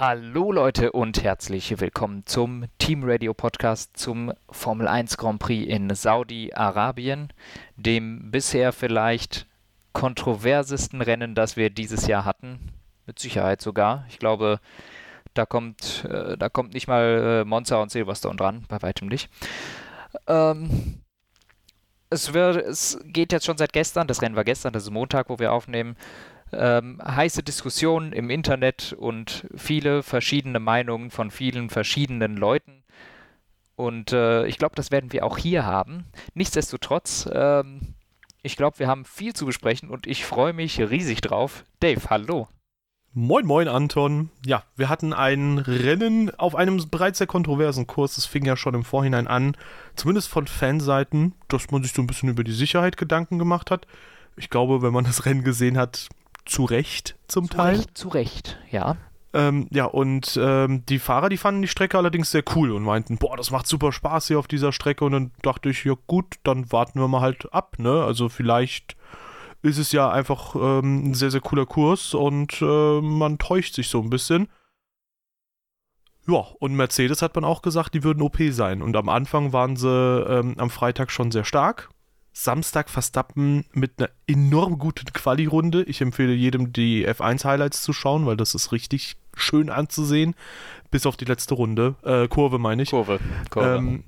Hallo Leute und herzlich willkommen zum Team Radio Podcast zum Formel 1 Grand Prix in Saudi-Arabien, dem bisher vielleicht kontroversesten Rennen, das wir dieses Jahr hatten. Mit Sicherheit sogar. Ich glaube, da kommt, äh, da kommt nicht mal äh, Monza und Silverstone dran, bei weitem nicht. Ähm, es, wird, es geht jetzt schon seit gestern, das Rennen war gestern, das ist Montag, wo wir aufnehmen, ähm, heiße Diskussionen im Internet und viele verschiedene Meinungen von vielen verschiedenen Leuten. Und äh, ich glaube, das werden wir auch hier haben. Nichtsdestotrotz, ähm, ich glaube, wir haben viel zu besprechen und ich freue mich riesig drauf. Dave, hallo. Moin, moin, Anton. Ja, wir hatten ein Rennen auf einem bereits sehr kontroversen Kurs. Es fing ja schon im Vorhinein an, zumindest von Fanseiten, dass man sich so ein bisschen über die Sicherheit Gedanken gemacht hat. Ich glaube, wenn man das Rennen gesehen hat, zu Recht zum zu Teil. Recht, zu Recht, ja. Ähm, ja, und ähm, die Fahrer, die fanden die Strecke allerdings sehr cool und meinten, boah, das macht super Spaß hier auf dieser Strecke. Und dann dachte ich, ja gut, dann warten wir mal halt ab, ne? Also vielleicht ist es ja einfach ähm, ein sehr, sehr cooler Kurs und äh, man täuscht sich so ein bisschen. Ja, und Mercedes hat man auch gesagt, die würden OP sein. Und am Anfang waren sie ähm, am Freitag schon sehr stark. Samstag Verstappen mit einer enorm guten Quali-Runde. Ich empfehle jedem, die F1-Highlights zu schauen, weil das ist richtig schön anzusehen. Bis auf die letzte Runde. Äh, Kurve meine ich. Kurve. Kurve. Ähm,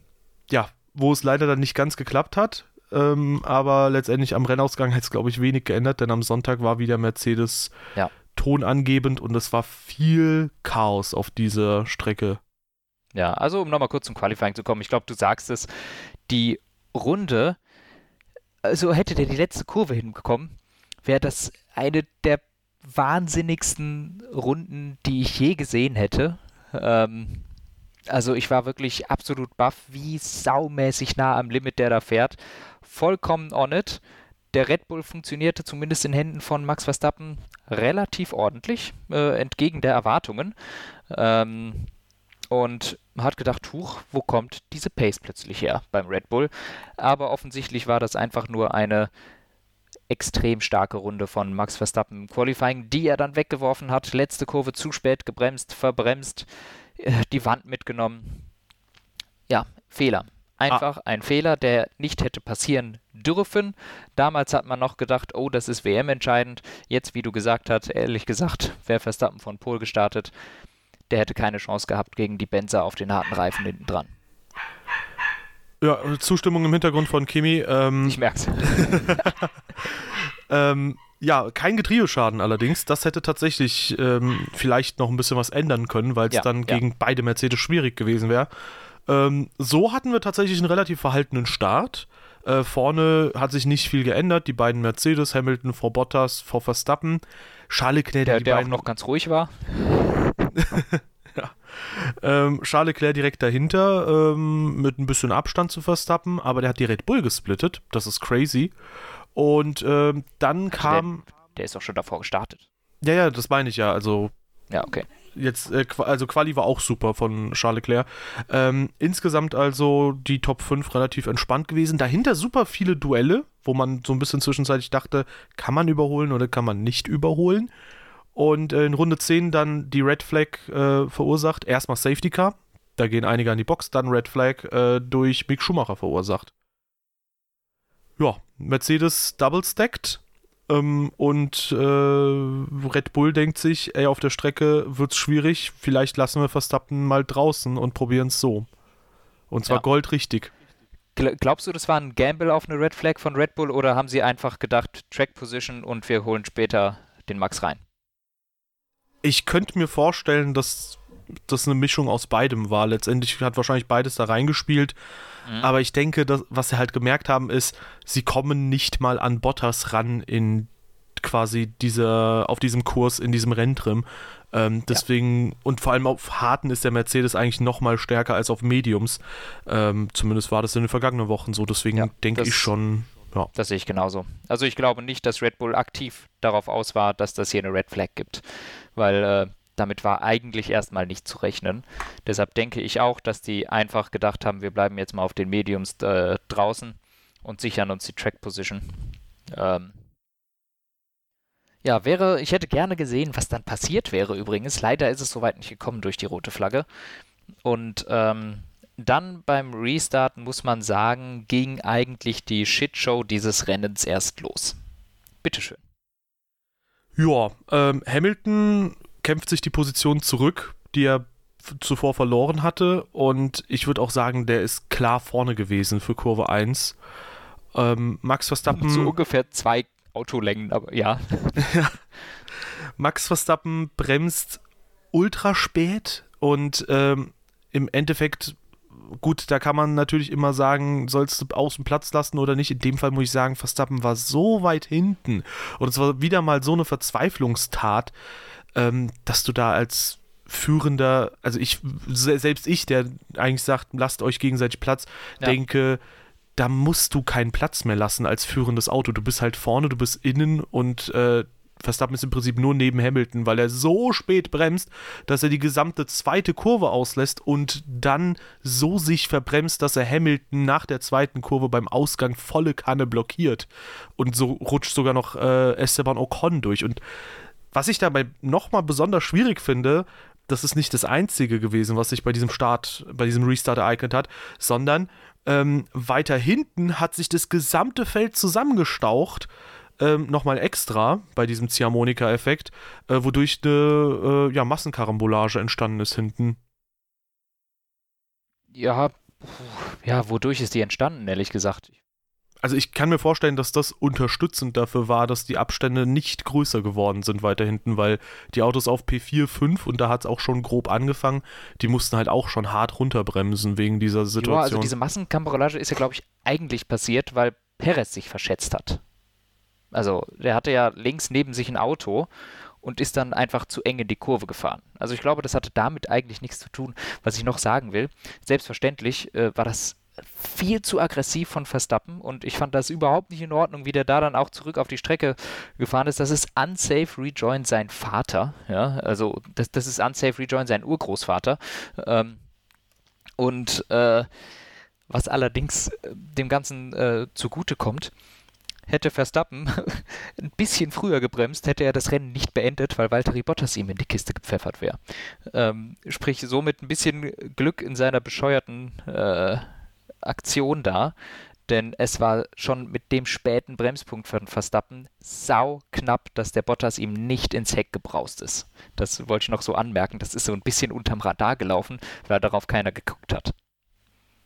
ja, wo es leider dann nicht ganz geklappt hat. Ähm, aber letztendlich am Rennausgang hat es, glaube ich, wenig geändert, denn am Sonntag war wieder Mercedes ja. tonangebend und es war viel Chaos auf dieser Strecke. Ja, also um nochmal kurz zum Qualifying zu kommen, ich glaube, du sagst es, die Runde also hätte der die letzte Kurve hinbekommen, wäre das eine der wahnsinnigsten Runden, die ich je gesehen hätte. Ähm, also ich war wirklich absolut baff, wie saumäßig nah am Limit der da fährt. Vollkommen on it. Der Red Bull funktionierte zumindest in Händen von Max Verstappen relativ ordentlich, äh, entgegen der Erwartungen. Ähm, und hat gedacht, huch, wo kommt diese Pace plötzlich her beim Red Bull? Aber offensichtlich war das einfach nur eine extrem starke Runde von Max Verstappen im Qualifying, die er dann weggeworfen hat. Letzte Kurve zu spät gebremst, verbremst, äh, die Wand mitgenommen. Ja, Fehler. Einfach ah. ein Fehler, der nicht hätte passieren dürfen. Damals hat man noch gedacht, oh, das ist WM entscheidend. Jetzt, wie du gesagt hast, ehrlich gesagt, wäre Verstappen von Pol gestartet, der hätte keine Chance gehabt gegen die Benzer auf den harten Reifen hinten dran. Ja, Zustimmung im Hintergrund von Kimi. Ähm, ich merk's. ähm, ja, kein Getriebeschaden allerdings. Das hätte tatsächlich ähm, vielleicht noch ein bisschen was ändern können, weil es ja, dann ja. gegen beide Mercedes schwierig gewesen wäre. Ähm, so hatten wir tatsächlich einen relativ verhaltenen Start. Äh, vorne hat sich nicht viel geändert. Die beiden Mercedes, Hamilton vor Bottas, vor Verstappen. Charles Leclerc, der, der auch noch ganz ruhig war. ja. Ähm, Charles Leclerc direkt dahinter, ähm, mit ein bisschen Abstand zu Verstappen, aber der hat die Red Bull gesplittet. Das ist crazy. Und ähm, dann also kam. Der, der, ist auch schon davor gestartet. Ja, ja, das meine ich ja. Also. Ja, okay. Jetzt, äh, also Quali war auch super von Charles Leclerc. Ähm, insgesamt also die Top 5 relativ entspannt gewesen. Dahinter super viele Duelle, wo man so ein bisschen zwischenzeitlich dachte, kann man überholen oder kann man nicht überholen. Und äh, in Runde 10 dann die Red Flag äh, verursacht. Erstmal Safety Car, da gehen einige an die Box, dann Red Flag äh, durch Mick Schumacher verursacht. Ja, Mercedes double stacked ähm, und äh, Red Bull denkt sich, ey, auf der Strecke wird's schwierig, vielleicht lassen wir Verstappen mal draußen und probieren es so. Und zwar ja. goldrichtig. Glaubst du, das war ein Gamble auf eine Red Flag von Red Bull oder haben sie einfach gedacht, Track Position und wir holen später den Max rein? Ich könnte mir vorstellen, dass das eine Mischung aus beidem war. Letztendlich hat wahrscheinlich beides da reingespielt. Mhm. Aber ich denke, dass, was sie halt gemerkt haben, ist, sie kommen nicht mal an Bottas ran in quasi dieser, auf diesem Kurs, in diesem Renntrim. Ähm, deswegen, ja. und vor allem auf Harten ist der Mercedes eigentlich noch mal stärker als auf Mediums. Ähm, zumindest war das in den vergangenen Wochen so. Deswegen ja, denke ich schon. Ja. Das sehe ich genauso. Also ich glaube nicht, dass Red Bull aktiv darauf aus war, dass das hier eine Red Flag gibt. Weil äh, damit war eigentlich erstmal nicht zu rechnen. Deshalb denke ich auch, dass die einfach gedacht haben, wir bleiben jetzt mal auf den Mediums äh, draußen und sichern uns die Track Position. Ähm, Ja, wäre, ich hätte gerne gesehen, was dann passiert wäre übrigens. Leider ist es soweit nicht gekommen durch die rote Flagge. Und ähm, dann beim Restart muss man sagen, ging eigentlich die Shitshow dieses Rennens erst los. Bitteschön. Ja, ähm, Hamilton kämpft sich die Position zurück, die er zuvor verloren hatte. Und ich würde auch sagen, der ist klar vorne gewesen für Kurve 1. Ähm, Max Verstappen. So ungefähr zwei Autolängen, aber ja. Max Verstappen bremst ultra spät und ähm, im Endeffekt, gut, da kann man natürlich immer sagen, sollst du außen Platz lassen oder nicht. In dem Fall muss ich sagen, Verstappen war so weit hinten und es war wieder mal so eine Verzweiflungstat, ähm, dass du da als führender, also ich, selbst ich, der eigentlich sagt, lasst euch gegenseitig Platz, ja. denke, da musst du keinen Platz mehr lassen als führendes Auto. Du bist halt vorne, du bist innen und äh, Verstappen ist im Prinzip nur neben Hamilton, weil er so spät bremst, dass er die gesamte zweite Kurve auslässt und dann so sich verbremst, dass er Hamilton nach der zweiten Kurve beim Ausgang volle Kanne blockiert. Und so rutscht sogar noch äh, Esteban Ocon durch. Und was ich dabei nochmal besonders schwierig finde, das ist nicht das Einzige gewesen, was sich bei diesem Start, bei diesem Restart ereignet hat, sondern ähm, weiter hinten hat sich das gesamte Feld zusammengestaucht ähm, nochmal extra bei diesem Ziehharmonika-Effekt, äh, wodurch eine äh, ja, Massenkarambolage entstanden ist hinten. Ja, ja, wodurch ist die entstanden, ehrlich gesagt? Also ich kann mir vorstellen, dass das unterstützend dafür war, dass die Abstände nicht größer geworden sind weiter hinten, weil die Autos auf P4, 5 und da hat es auch schon grob angefangen, die mussten halt auch schon hart runterbremsen wegen dieser Situation. Ja, also diese Massenkarambolage ist ja, glaube ich, eigentlich passiert, weil Perez sich verschätzt hat. Also der hatte ja links neben sich ein Auto und ist dann einfach zu eng in die Kurve gefahren. Also ich glaube, das hatte damit eigentlich nichts zu tun. Was ich noch sagen will, selbstverständlich äh, war das viel zu aggressiv von Verstappen und ich fand das überhaupt nicht in Ordnung, wie der da dann auch zurück auf die Strecke gefahren ist. Das ist unsafe rejoin sein Vater, ja, also das, das ist unsafe rejoin sein Urgroßvater ähm, und äh, was allerdings äh, dem Ganzen äh, zugute kommt, Hätte Verstappen ein bisschen früher gebremst, hätte er das Rennen nicht beendet, weil Valtteri Bottas ihm in die Kiste gepfeffert wäre. Ähm, sprich, somit ein bisschen Glück in seiner bescheuerten äh, Aktion da, denn es war schon mit dem späten Bremspunkt von Verstappen sau knapp, dass der Bottas ihm nicht ins Heck gebraust ist. Das wollte ich noch so anmerken. Das ist so ein bisschen unterm Radar gelaufen, weil darauf keiner geguckt hat.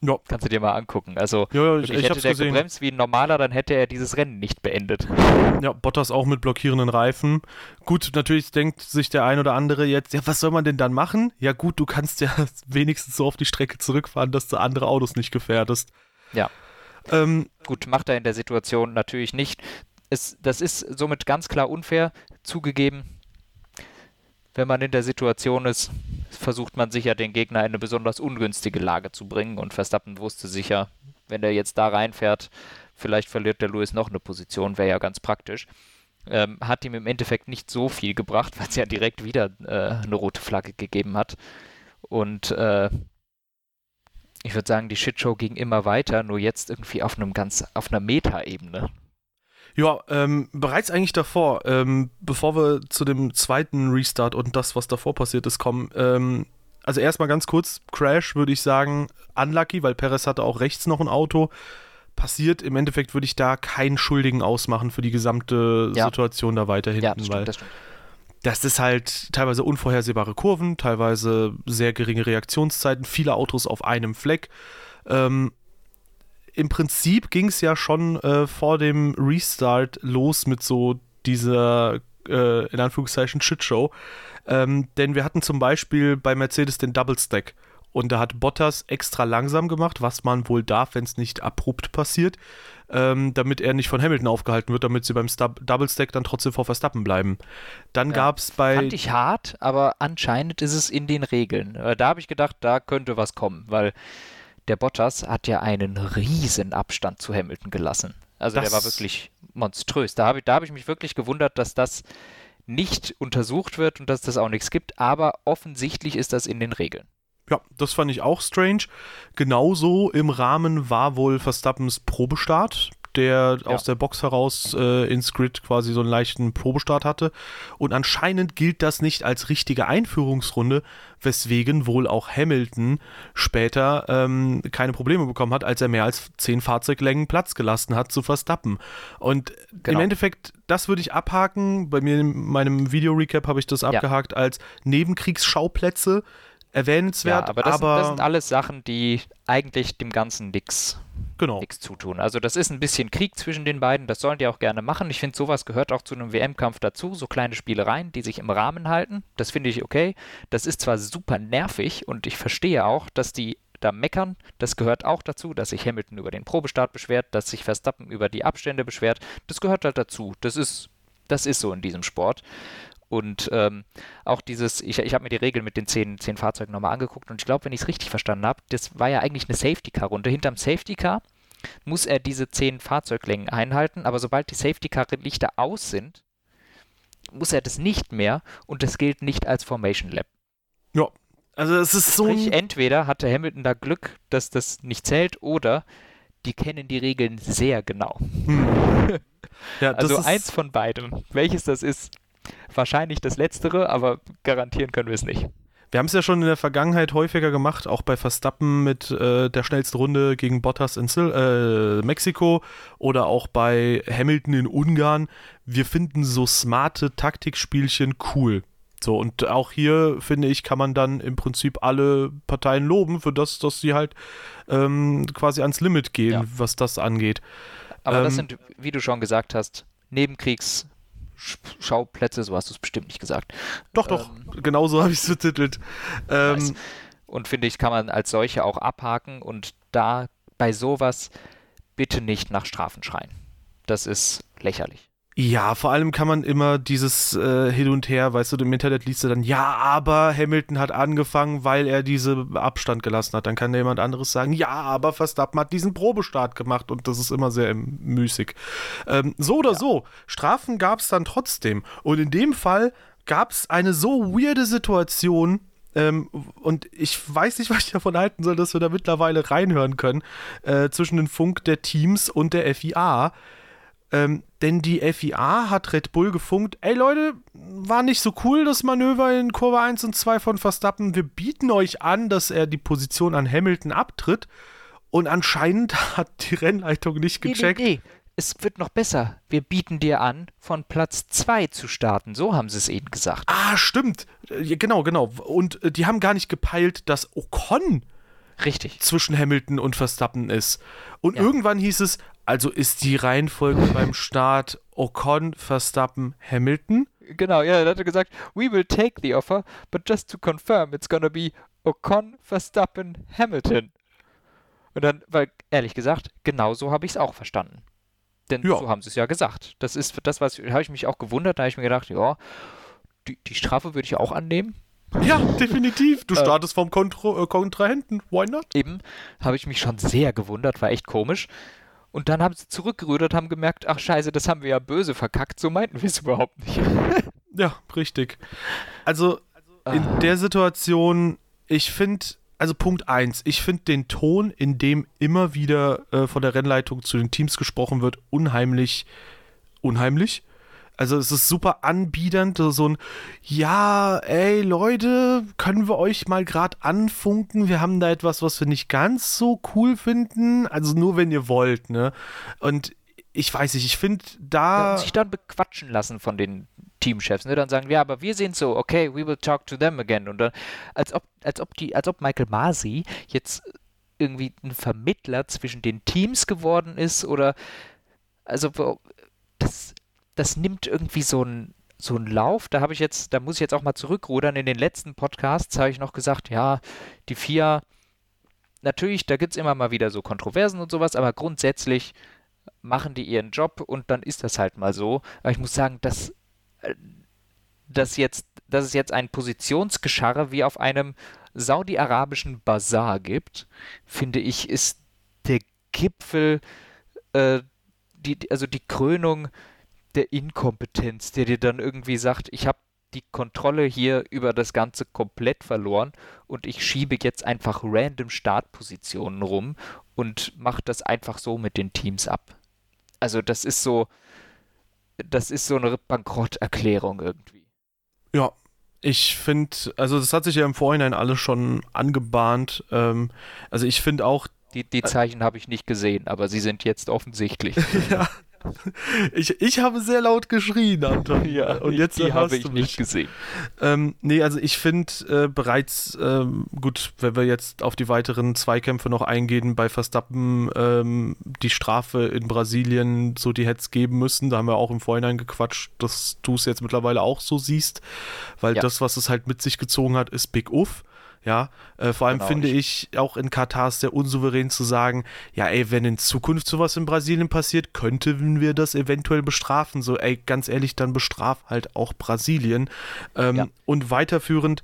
Ja. Kannst du dir mal angucken. Also, ja, ja, ich, ich hätte der gesehen. gebremst wie ein normaler, dann hätte er dieses Rennen nicht beendet. Ja, Bottas auch mit blockierenden Reifen. Gut, natürlich denkt sich der ein oder andere jetzt, ja, was soll man denn dann machen? Ja, gut, du kannst ja wenigstens so auf die Strecke zurückfahren, dass du andere Autos nicht gefährdest. Ja. Ähm, gut, macht er in der Situation natürlich nicht. Es, das ist somit ganz klar unfair zugegeben wenn man in der Situation ist, versucht man sicher den Gegner in eine besonders ungünstige Lage zu bringen und Verstappen wusste sicher, wenn er jetzt da reinfährt, vielleicht verliert der Lewis noch eine Position, wäre ja ganz praktisch. Ähm, hat ihm im Endeffekt nicht so viel gebracht, weil es ja direkt wieder äh, eine rote Flagge gegeben hat. Und äh, ich würde sagen, die Shitshow ging immer weiter, nur jetzt irgendwie auf einem ganz, auf einer Meta-Ebene. Ja, ähm, bereits eigentlich davor, ähm, bevor wir zu dem zweiten Restart und das, was davor passiert ist, kommen, ähm, also erstmal ganz kurz, Crash würde ich sagen, unlucky, weil Perez hatte auch rechts noch ein Auto. Passiert, im Endeffekt würde ich da keinen Schuldigen ausmachen für die gesamte ja. Situation da weiter hinten, ja, das stimmt, weil das, das ist halt teilweise unvorhersehbare Kurven, teilweise sehr geringe Reaktionszeiten, viele Autos auf einem Fleck. Ähm, im Prinzip ging es ja schon äh, vor dem Restart los mit so dieser, äh, in Anführungszeichen, Shitshow. Ähm, denn wir hatten zum Beispiel bei Mercedes den Double Stack. Und da hat Bottas extra langsam gemacht, was man wohl darf, wenn es nicht abrupt passiert, ähm, damit er nicht von Hamilton aufgehalten wird, damit sie beim Stab Double Stack dann trotzdem vor Verstappen bleiben. Dann ja, gab es bei. Fand ich hart, aber anscheinend ist es in den Regeln. Äh, da habe ich gedacht, da könnte was kommen, weil der Bottas hat ja einen riesen Abstand zu Hamilton gelassen. Also das der war wirklich monströs. Da habe ich, hab ich mich wirklich gewundert, dass das nicht untersucht wird und dass das auch nichts gibt, aber offensichtlich ist das in den Regeln. Ja, das fand ich auch strange. Genauso im Rahmen war wohl Verstappens Probestart. Der ja. aus der Box heraus äh, ins Grid quasi so einen leichten Probestart hatte. Und anscheinend gilt das nicht als richtige Einführungsrunde, weswegen wohl auch Hamilton später ähm, keine Probleme bekommen hat, als er mehr als zehn Fahrzeuglängen Platz gelassen hat zu Verstappen. Und genau. im Endeffekt, das würde ich abhaken. Bei mir in meinem Video-Recap habe ich das abgehakt ja. als Nebenkriegsschauplätze erwähnenswert. Ja, aber, das, aber das, sind alles Sachen, die eigentlich dem Ganzen nichts genau. zutun. Also das ist ein bisschen Krieg zwischen den beiden, das sollen die auch gerne machen. Ich finde, sowas gehört auch zu einem WM-Kampf dazu, so kleine Spielereien, die sich im Rahmen halten. Das finde ich okay. Das ist zwar super nervig und ich verstehe auch, dass die da meckern. Das gehört auch dazu, dass sich Hamilton über den Probestart beschwert, dass sich Verstappen über die Abstände beschwert. Das gehört halt dazu. Das ist, das ist so in diesem Sport. Und ähm, auch dieses, ich, ich habe mir die Regel mit den zehn, zehn Fahrzeugen nochmal angeguckt und ich glaube, wenn ich es richtig verstanden habe, das war ja eigentlich eine Safety-Car-Runde. Hinterm Safety-Car muss er diese zehn Fahrzeuglängen einhalten, aber sobald die Safety-Car-Lichter aus sind, muss er das nicht mehr und das gilt nicht als Formation Lab. Ja, also es ist so. Sprich, entweder hatte Hamilton da Glück, dass das nicht zählt, oder die kennen die Regeln sehr genau. Hm. Ja, also eins von beidem. Welches das ist, Wahrscheinlich das Letztere, aber garantieren können wir es nicht. Wir haben es ja schon in der Vergangenheit häufiger gemacht, auch bei Verstappen mit äh, der schnellsten Runde gegen Bottas in Sil äh, Mexiko oder auch bei Hamilton in Ungarn. Wir finden so smarte Taktikspielchen cool. So, und auch hier, finde ich, kann man dann im Prinzip alle Parteien loben für das, dass sie halt ähm, quasi ans Limit gehen, ja. was das angeht. Aber ähm, das sind, wie du schon gesagt hast, Nebenkriegs- Schauplätze, so hast du es bestimmt nicht gesagt. Doch, doch, ähm, genau so habe ich es betitelt. Ähm, und finde ich, kann man als solche auch abhaken und da bei sowas bitte nicht nach Strafen schreien. Das ist lächerlich. Ja, vor allem kann man immer dieses äh, Hin und Her, weißt du, im Internet liest du dann, ja, aber Hamilton hat angefangen, weil er diese Abstand gelassen hat. Dann kann jemand anderes sagen, ja, aber Verstappen hat diesen Probestart gemacht und das ist immer sehr müßig. Ähm, so oder ja. so, Strafen gab es dann trotzdem. Und in dem Fall gab es eine so weirde Situation, ähm, und ich weiß nicht, was ich davon halten soll, dass wir da mittlerweile reinhören können, äh, zwischen den Funk der Teams und der FIA. Ähm, denn die FIA hat Red Bull gefunkt, ey Leute, war nicht so cool das Manöver in Kurve 1 und 2 von Verstappen. Wir bieten euch an, dass er die Position an Hamilton abtritt. Und anscheinend hat die Rennleitung nicht gecheckt. Nee, nee, nee. Es wird noch besser. Wir bieten dir an, von Platz 2 zu starten. So haben sie es eben gesagt. Ah, stimmt. Genau, genau. Und äh, die haben gar nicht gepeilt, dass Ocon Richtig. zwischen Hamilton und Verstappen ist. Und ja. irgendwann hieß es, also ist die Reihenfolge beim Start Ocon, Verstappen, Hamilton? Genau, ja, er hatte gesagt, we will take the offer, but just to confirm, it's gonna be Ocon, Verstappen, Hamilton. Und dann, weil ehrlich gesagt, genau so habe ich es auch verstanden. Denn ja. so haben sie es ja gesagt. Das ist das, was habe ich mich auch gewundert, da habe ich mir gedacht, ja, die, die Strafe würde ich auch annehmen. Ja, definitiv. Du äh, startest vom Kontro äh, Kontrahenten. Why not? Eben, habe ich mich schon sehr gewundert, war echt komisch. Und dann haben sie zurückgerudert, haben gemerkt, ach scheiße, das haben wir ja böse verkackt, so meinten wir es überhaupt nicht. ja, richtig. Also in ah. der Situation, ich finde, also Punkt 1, ich finde den Ton, in dem immer wieder äh, von der Rennleitung zu den Teams gesprochen wird, unheimlich, unheimlich. Also es ist super anbiedernd, so ein, ja, ey Leute, können wir euch mal gerade anfunken? Wir haben da etwas, was wir nicht ganz so cool finden. Also nur wenn ihr wollt, ne? Und ich weiß nicht, ich finde da... Ja, sich dann bequatschen lassen von den Teamchefs, ne? Dann sagen, ja, aber wir sind so, okay, we will talk to them again. Und dann, als ob, als ob die, als ob Michael Masi jetzt irgendwie ein Vermittler zwischen den Teams geworden ist oder also das das nimmt irgendwie so einen so einen Lauf. Da habe ich jetzt, da muss ich jetzt auch mal zurückrudern. In den letzten Podcasts habe ich noch gesagt, ja, die FIA, natürlich, da gibt es immer mal wieder so Kontroversen und sowas, aber grundsätzlich machen die ihren Job und dann ist das halt mal so. Aber ich muss sagen, dass, äh, dass, jetzt, dass es jetzt ein Positionsgescharre wie auf einem saudi-arabischen Bazar gibt, finde ich, ist der Gipfel, äh, die, also die Krönung der Inkompetenz, der dir dann irgendwie sagt, ich habe die Kontrolle hier über das Ganze komplett verloren und ich schiebe jetzt einfach random Startpositionen rum und mache das einfach so mit den Teams ab. Also das ist so, das ist so eine Bankrotterklärung irgendwie. Ja, ich finde, also das hat sich ja im Vorhinein alles schon angebahnt. Ähm, also ich finde auch. Die, die Zeichen habe ich nicht gesehen, aber sie sind jetzt offensichtlich. ja, ich, ich habe sehr laut geschrien, Anton. Ja, und jetzt die habe ich nicht gesehen. Ähm, nee, also ich finde äh, bereits, ähm, gut, wenn wir jetzt auf die weiteren Zweikämpfe noch eingehen, bei Verstappen ähm, die Strafe in Brasilien, so die hätte es geben müssen. Da haben wir auch im Vorhinein gequatscht, dass du es jetzt mittlerweile auch so siehst, weil ja. das, was es halt mit sich gezogen hat, ist Big Uff. Ja, äh, vor allem genau, finde ich, ich auch in Katar ist sehr unsouverän zu sagen, ja, ey, wenn in Zukunft sowas in Brasilien passiert, könnten wir das eventuell bestrafen. So, ey, ganz ehrlich, dann bestraf halt auch Brasilien. Ähm, ja. Und weiterführend,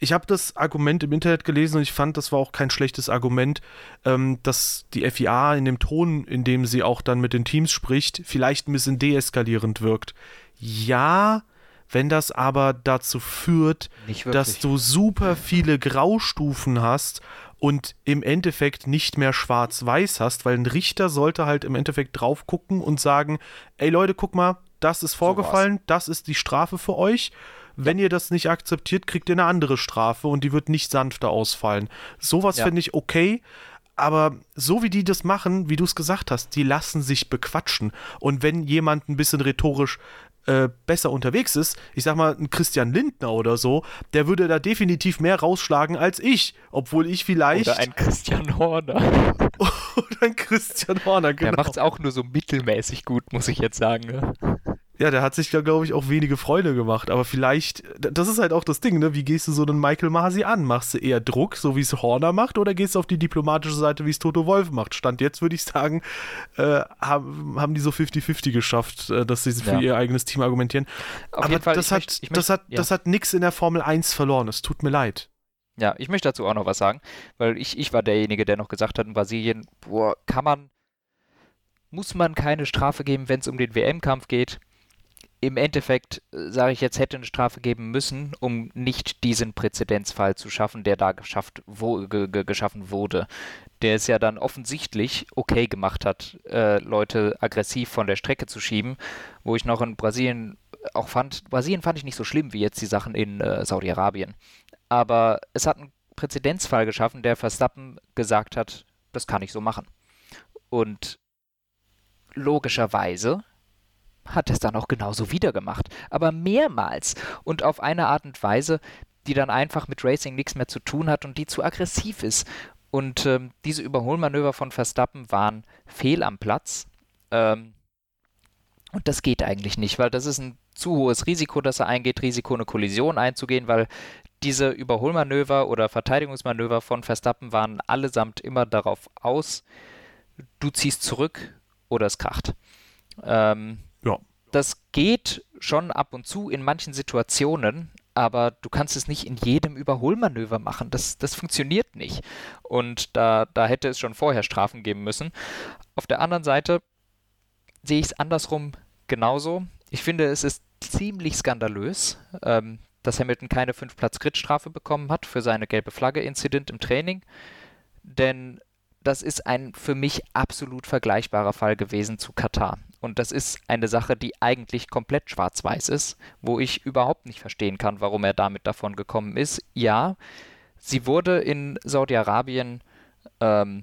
ich habe das Argument im Internet gelesen und ich fand, das war auch kein schlechtes Argument, ähm, dass die FIA in dem Ton, in dem sie auch dann mit den Teams spricht, vielleicht ein bisschen deeskalierend wirkt. Ja, wenn das aber dazu führt, dass du super viele Graustufen hast und im Endeffekt nicht mehr schwarz-weiß hast, weil ein Richter sollte halt im Endeffekt drauf gucken und sagen, ey Leute, guck mal, das ist vorgefallen, so das ist die Strafe für euch. Wenn ja. ihr das nicht akzeptiert, kriegt ihr eine andere Strafe und die wird nicht sanfter ausfallen. Sowas ja. finde ich okay, aber so wie die das machen, wie du es gesagt hast, die lassen sich bequatschen. Und wenn jemand ein bisschen rhetorisch äh, besser unterwegs ist, ich sag mal, ein Christian Lindner oder so, der würde da definitiv mehr rausschlagen als ich, obwohl ich vielleicht. Oder ein Christian Horner. oder ein Christian Horner, genau. Der macht es auch nur so mittelmäßig gut, muss ich jetzt sagen. Ne? Ja, der hat sich da, glaube ich, auch wenige Freunde gemacht. Aber vielleicht, das ist halt auch das Ding, ne? Wie gehst du so einen Michael Masi an? Machst du eher Druck, so wie es Horner macht, oder gehst du auf die diplomatische Seite, wie es Toto Wolf macht? Stand jetzt, würde ich sagen, äh, haben, haben die so 50-50 geschafft, äh, dass sie für ja. ihr eigenes Team argumentieren. Auf Aber Fall, das, hat, möchte, möchte, das, hat, ja. das hat nichts in der Formel 1 verloren. Es tut mir leid. Ja, ich möchte dazu auch noch was sagen, weil ich, ich war derjenige, der noch gesagt hat, in Brasilien, boah, kann man, muss man keine Strafe geben, wenn es um den WM-Kampf geht? Im Endeffekt, äh, sage ich jetzt, hätte eine Strafe geben müssen, um nicht diesen Präzedenzfall zu schaffen, der da geschafft, wo, ge, ge, geschaffen wurde. Der es ja dann offensichtlich okay gemacht hat, äh, Leute aggressiv von der Strecke zu schieben, wo ich noch in Brasilien auch fand, Brasilien fand ich nicht so schlimm wie jetzt die Sachen in äh, Saudi-Arabien. Aber es hat einen Präzedenzfall geschaffen, der Verstappen gesagt hat, das kann ich so machen. Und logischerweise hat es dann auch genauso wieder gemacht, aber mehrmals und auf eine Art und Weise, die dann einfach mit Racing nichts mehr zu tun hat und die zu aggressiv ist. Und ähm, diese Überholmanöver von Verstappen waren fehl am Platz. Ähm, und das geht eigentlich nicht, weil das ist ein zu hohes Risiko, dass er eingeht, Risiko eine Kollision einzugehen, weil diese Überholmanöver oder Verteidigungsmanöver von Verstappen waren allesamt immer darauf aus, du ziehst zurück oder es kracht. Ähm. Das geht schon ab und zu in manchen Situationen, aber du kannst es nicht in jedem Überholmanöver machen. Das, das funktioniert nicht. Und da, da hätte es schon vorher Strafen geben müssen. Auf der anderen Seite sehe ich es andersrum genauso. Ich finde, es ist ziemlich skandalös, ähm, dass Hamilton keine 5-Platz-Grid-Strafe bekommen hat für seine gelbe Flagge-Incident im Training. Denn das ist ein für mich absolut vergleichbarer Fall gewesen zu Katar. Und das ist eine Sache, die eigentlich komplett schwarz-weiß ist, wo ich überhaupt nicht verstehen kann, warum er damit davon gekommen ist. Ja, sie wurde in Saudi-Arabien ähm,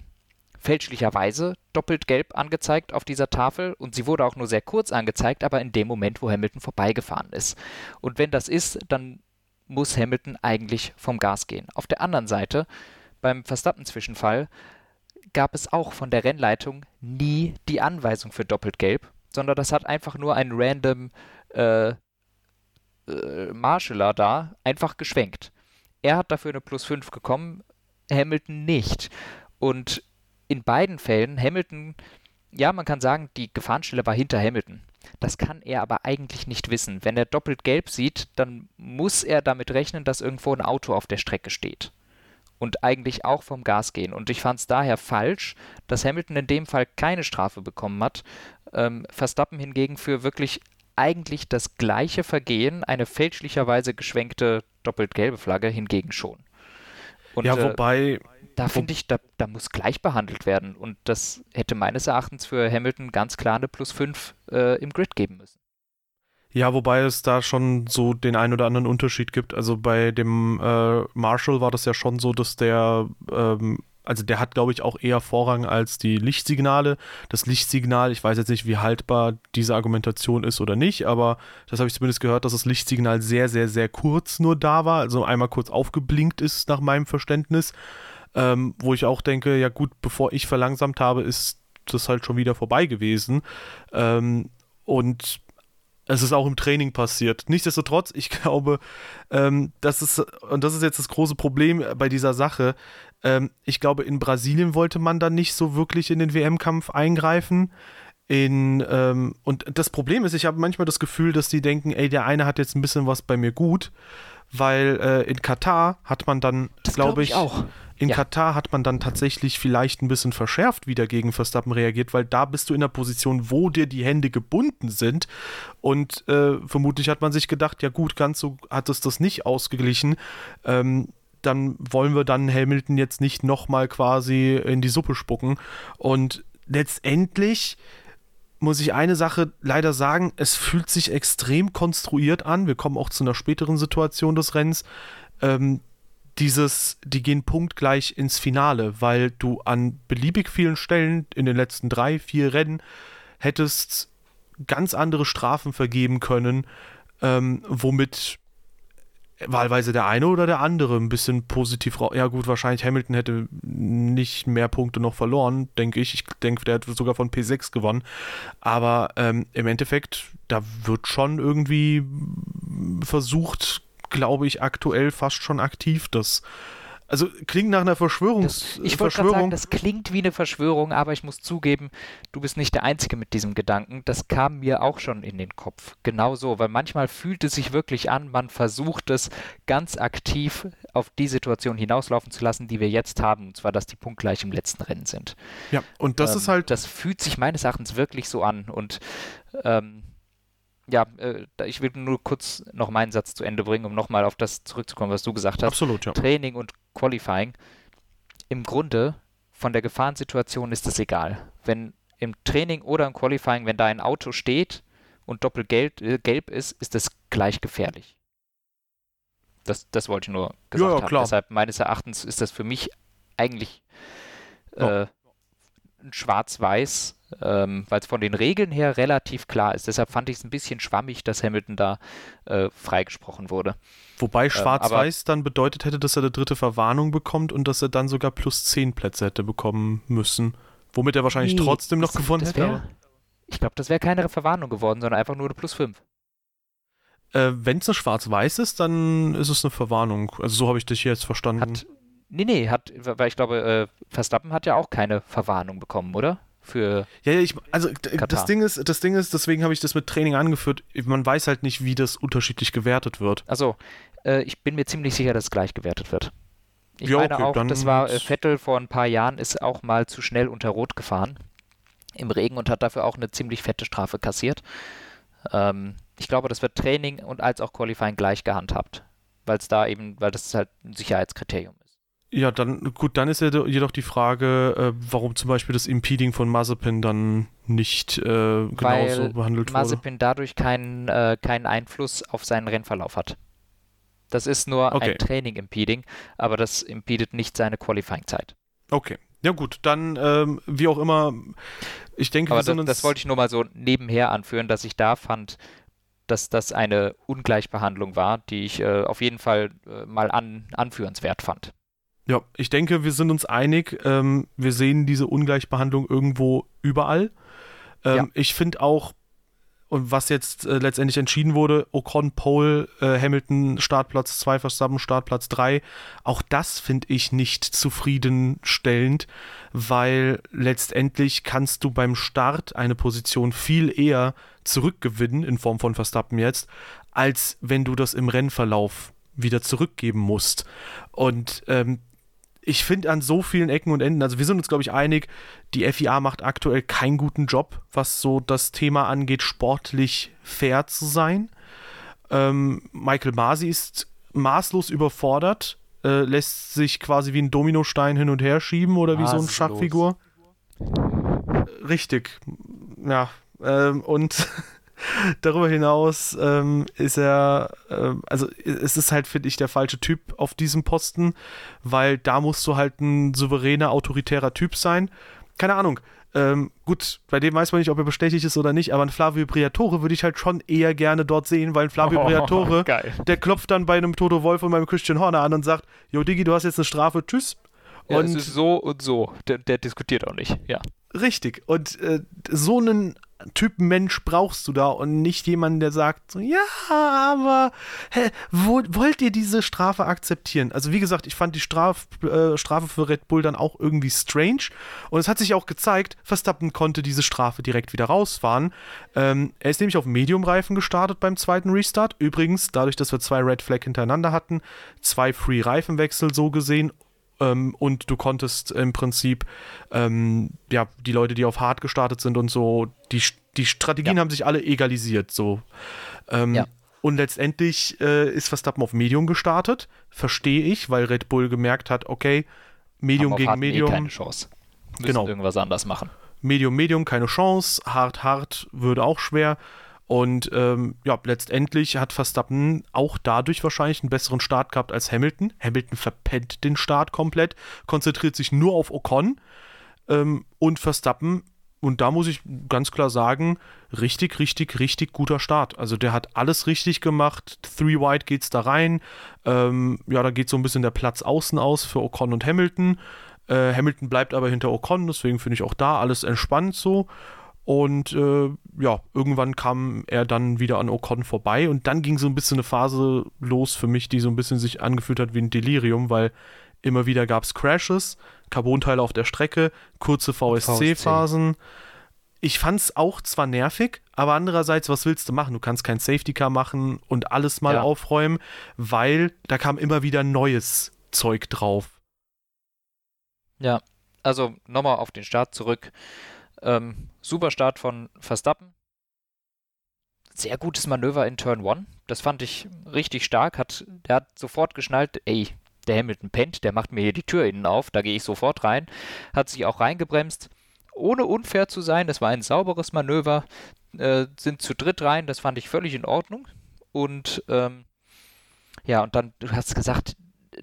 fälschlicherweise doppelt gelb angezeigt auf dieser Tafel und sie wurde auch nur sehr kurz angezeigt, aber in dem Moment, wo Hamilton vorbeigefahren ist. Und wenn das ist, dann muss Hamilton eigentlich vom Gas gehen. Auf der anderen Seite, beim Verstappen-Zwischenfall, gab es auch von der Rennleitung nie die Anweisung für doppelt gelb, sondern das hat einfach nur ein random äh, äh, Marshaller da einfach geschwenkt. Er hat dafür eine Plus 5 bekommen, Hamilton nicht. Und in beiden Fällen, Hamilton, ja, man kann sagen, die Gefahrenstelle war hinter Hamilton. Das kann er aber eigentlich nicht wissen. Wenn er doppelt gelb sieht, dann muss er damit rechnen, dass irgendwo ein Auto auf der Strecke steht und eigentlich auch vom Gas gehen. Und ich fand es daher falsch, dass Hamilton in dem Fall keine Strafe bekommen hat. Ähm, Verstappen hingegen für wirklich eigentlich das gleiche Vergehen, eine fälschlicherweise geschwenkte doppelt gelbe Flagge hingegen schon. Und, ja, äh, wobei, da finde ich, da, da muss gleich behandelt werden. Und das hätte meines Erachtens für Hamilton ganz klar eine Plus 5 äh, im Grid geben müssen. Ja, wobei es da schon so den ein oder anderen Unterschied gibt. Also bei dem äh, Marshall war das ja schon so, dass der, ähm, also der hat, glaube ich, auch eher Vorrang als die Lichtsignale. Das Lichtsignal, ich weiß jetzt nicht, wie haltbar diese Argumentation ist oder nicht, aber das habe ich zumindest gehört, dass das Lichtsignal sehr, sehr, sehr kurz nur da war, also einmal kurz aufgeblinkt ist nach meinem Verständnis. Ähm, wo ich auch denke, ja gut, bevor ich verlangsamt habe, ist das halt schon wieder vorbei gewesen. Ähm, und es ist auch im Training passiert. Nichtsdestotrotz, ich glaube, ähm, das ist, und das ist jetzt das große Problem bei dieser Sache, ähm, ich glaube, in Brasilien wollte man dann nicht so wirklich in den WM-Kampf eingreifen. In, ähm, und das Problem ist, ich habe manchmal das Gefühl, dass die denken, ey, der eine hat jetzt ein bisschen was bei mir gut, weil äh, in Katar hat man dann, glaube glaub ich, auch. In ja. Katar hat man dann tatsächlich vielleicht ein bisschen verschärft wieder gegen Verstappen reagiert, weil da bist du in der Position, wo dir die Hände gebunden sind. Und äh, vermutlich hat man sich gedacht, ja gut, ganz so hat es das nicht ausgeglichen. Ähm, dann wollen wir dann Hamilton jetzt nicht nochmal quasi in die Suppe spucken. Und letztendlich muss ich eine Sache leider sagen, es fühlt sich extrem konstruiert an. Wir kommen auch zu einer späteren Situation des Rennens. Ähm, dieses, die gehen punktgleich ins Finale, weil du an beliebig vielen Stellen in den letzten drei, vier Rennen hättest ganz andere Strafen vergeben können, ähm, womit wahlweise der eine oder der andere ein bisschen positiv. Ja, gut, wahrscheinlich Hamilton hätte nicht mehr Punkte noch verloren, denke ich. Ich denke, der hätte sogar von P6 gewonnen. Aber ähm, im Endeffekt, da wird schon irgendwie versucht, glaube ich, aktuell fast schon aktiv. Das also klingt nach einer Verschwörung. Das, ich wollte gerade sagen, das klingt wie eine Verschwörung, aber ich muss zugeben, du bist nicht der Einzige mit diesem Gedanken. Das kam mir auch schon in den Kopf. Genau so, weil manchmal fühlt es sich wirklich an, man versucht es ganz aktiv auf die Situation hinauslaufen zu lassen, die wir jetzt haben, und zwar, dass die punktgleich im letzten Rennen sind. Ja, und das ähm, ist halt. Das fühlt sich meines Erachtens wirklich so an und ähm, ja, äh, ich will nur kurz noch meinen Satz zu Ende bringen, um nochmal auf das zurückzukommen, was du gesagt hast. Absolut, ja. Training und Qualifying. Im Grunde, von der Gefahrensituation ist es egal. Wenn im Training oder im Qualifying, wenn da ein Auto steht und doppelgelb äh, gelb ist, ist es gleich gefährlich. Das, das wollte ich nur gesagt ja, ja, haben. Deshalb meines Erachtens ist das für mich eigentlich äh, ein Schwarz-Weiß ähm, weil es von den Regeln her relativ klar ist. Deshalb fand ich es ein bisschen schwammig, dass Hamilton da äh, freigesprochen wurde. Wobei ähm, Schwarz-Weiß ähm, dann bedeutet hätte, dass er eine dritte Verwarnung bekommt und dass er dann sogar plus 10 Plätze hätte bekommen müssen. Womit er wahrscheinlich nee, trotzdem noch gewonnen hätte. Wär, ich glaube, das wäre keine Verwarnung geworden, sondern einfach nur eine plus 5. Äh, Wenn es eine Schwarz-Weiß ist, dann ist es eine Verwarnung. Also so habe ich dich jetzt verstanden. Hat, nee, nee, hat, weil ich glaube, äh, Verstappen hat ja auch keine Verwarnung bekommen, oder? Für. Ja, ja, ich, also Katar. das Ding ist, das Ding ist, deswegen habe ich das mit Training angeführt. Man weiß halt nicht, wie das unterschiedlich gewertet wird. Also, äh, ich bin mir ziemlich sicher, dass es gleich gewertet wird. Ich ja, meine okay, auch, das war äh, Vettel vor ein paar Jahren ist auch mal zu schnell unter Rot gefahren im Regen und hat dafür auch eine ziemlich fette Strafe kassiert. Ähm, ich glaube, das wird Training und als auch Qualifying gleich gehandhabt, weil es da eben, weil das halt ein Sicherheitskriterium ist. Ja, dann gut, dann ist ja jedoch die Frage, äh, warum zum Beispiel das Impeding von Mazepin dann nicht äh, genauso behandelt wurde. Mazepin dadurch keinen, äh, keinen Einfluss auf seinen Rennverlauf hat. Das ist nur okay. ein Training-Impeding, aber das impedet nicht seine Qualifying-Zeit. Okay. Ja gut, dann ähm, wie auch immer, ich denke, aber wir sind das, uns... das wollte ich nur mal so nebenher anführen, dass ich da fand, dass das eine Ungleichbehandlung war, die ich äh, auf jeden Fall äh, mal an, anführenswert fand. Ja, ich denke, wir sind uns einig. Ähm, wir sehen diese Ungleichbehandlung irgendwo überall. Ähm, ja. Ich finde auch, und was jetzt äh, letztendlich entschieden wurde, Ocon Pole, äh, Hamilton Startplatz 2, Verstappen Startplatz 3, auch das finde ich nicht zufriedenstellend, weil letztendlich kannst du beim Start eine Position viel eher zurückgewinnen, in Form von Verstappen jetzt, als wenn du das im Rennverlauf wieder zurückgeben musst. Und ähm, ich finde an so vielen Ecken und Enden, also wir sind uns, glaube ich, einig, die FIA macht aktuell keinen guten Job, was so das Thema angeht, sportlich fair zu sein. Ähm, Michael Masi ist maßlos überfordert äh, lässt sich quasi wie ein Dominostein hin und her schieben oder wie so ist Schachfigur. Richtig, ja. Ähm, und darüber hinaus ähm, ist er, ähm, also es ist halt, finde ich, der falsche Typ auf diesem Posten, weil da musst du halt ein souveräner, autoritärer Typ sein. Keine Ahnung. Ähm, gut, bei dem weiß man nicht, ob er bestechlich ist oder nicht, aber ein Flavio Briatore würde ich halt schon eher gerne dort sehen, weil ein Flavio Briatore, geil. der klopft dann bei einem Toto Wolf und beim Christian Horner an und sagt, Jo Digi, du hast jetzt eine Strafe, tschüss. Ja, Und es ist so und so. Der, der diskutiert auch nicht. Ja. Richtig. Und äh, so einen Typen Mensch brauchst du da und nicht jemanden, der sagt, so, ja, aber hä, wo, wollt ihr diese Strafe akzeptieren? Also wie gesagt, ich fand die Straf, äh, Strafe für Red Bull dann auch irgendwie strange. Und es hat sich auch gezeigt, Verstappen konnte diese Strafe direkt wieder rausfahren. Ähm, er ist nämlich auf Medium-Reifen gestartet beim zweiten Restart. Übrigens, dadurch, dass wir zwei Red Flag hintereinander hatten, zwei Free-Reifenwechsel so gesehen ähm, und du konntest im Prinzip ähm, ja die Leute, die auf hart gestartet sind und so, die, die Strategien Ja. haben sich alle egalisiert so. Ähm, Ja. Und letztendlich äh, ist Verstappen auf Medium gestartet, verstehe ich, weil Red Bull gemerkt hat, okay, Medium gegen Harten eh Medium, keine Chance. Müssen Genau. irgendwas anders machen. Medium, Medium, keine Chance, hart, hart würde auch schwer. Und ähm, ja, letztendlich hat Verstappen auch dadurch wahrscheinlich einen besseren Start gehabt als Hamilton. Hamilton verpennt den Start komplett, konzentriert sich nur auf Ocon. Ähm, und Verstappen, und da muss ich ganz klar sagen, richtig, richtig, richtig guter Start. Also der hat alles richtig gemacht. Three Wide geht's da rein. Ähm, ja, da geht so ein bisschen der Platz außen aus für Ocon und Hamilton. Äh, Hamilton bleibt aber hinter Ocon, deswegen finde ich auch da alles entspannt so. Und äh, ja, irgendwann kam er dann wieder an Ocon vorbei und dann ging so ein bisschen eine Phase los für mich, die so ein bisschen sich angefühlt hat wie ein Delirium, weil immer wieder gab es Crashes, Carbonteile auf der Strecke, kurze VSC-Phasen. Ich fand es auch zwar nervig, aber andererseits, was willst du machen? Du kannst kein Safety Car machen und alles mal Ja. aufräumen, weil da kam immer wieder neues Zeug drauf. Ja, also nochmal auf den Start zurück. Ähm, super Start von Verstappen. Sehr gutes Manöver in Turn 1. Das fand ich richtig stark. Hat, der hat sofort geschnallt, ey, der Hamilton pennt, der macht mir hier die Tür innen auf, da gehe ich sofort rein. Hat sich auch reingebremst, ohne unfair zu sein. Das war ein sauberes Manöver. Äh, sind zu dritt rein, das fand ich völlig in Ordnung. Und ähm, ja, und dann, du hast gesagt,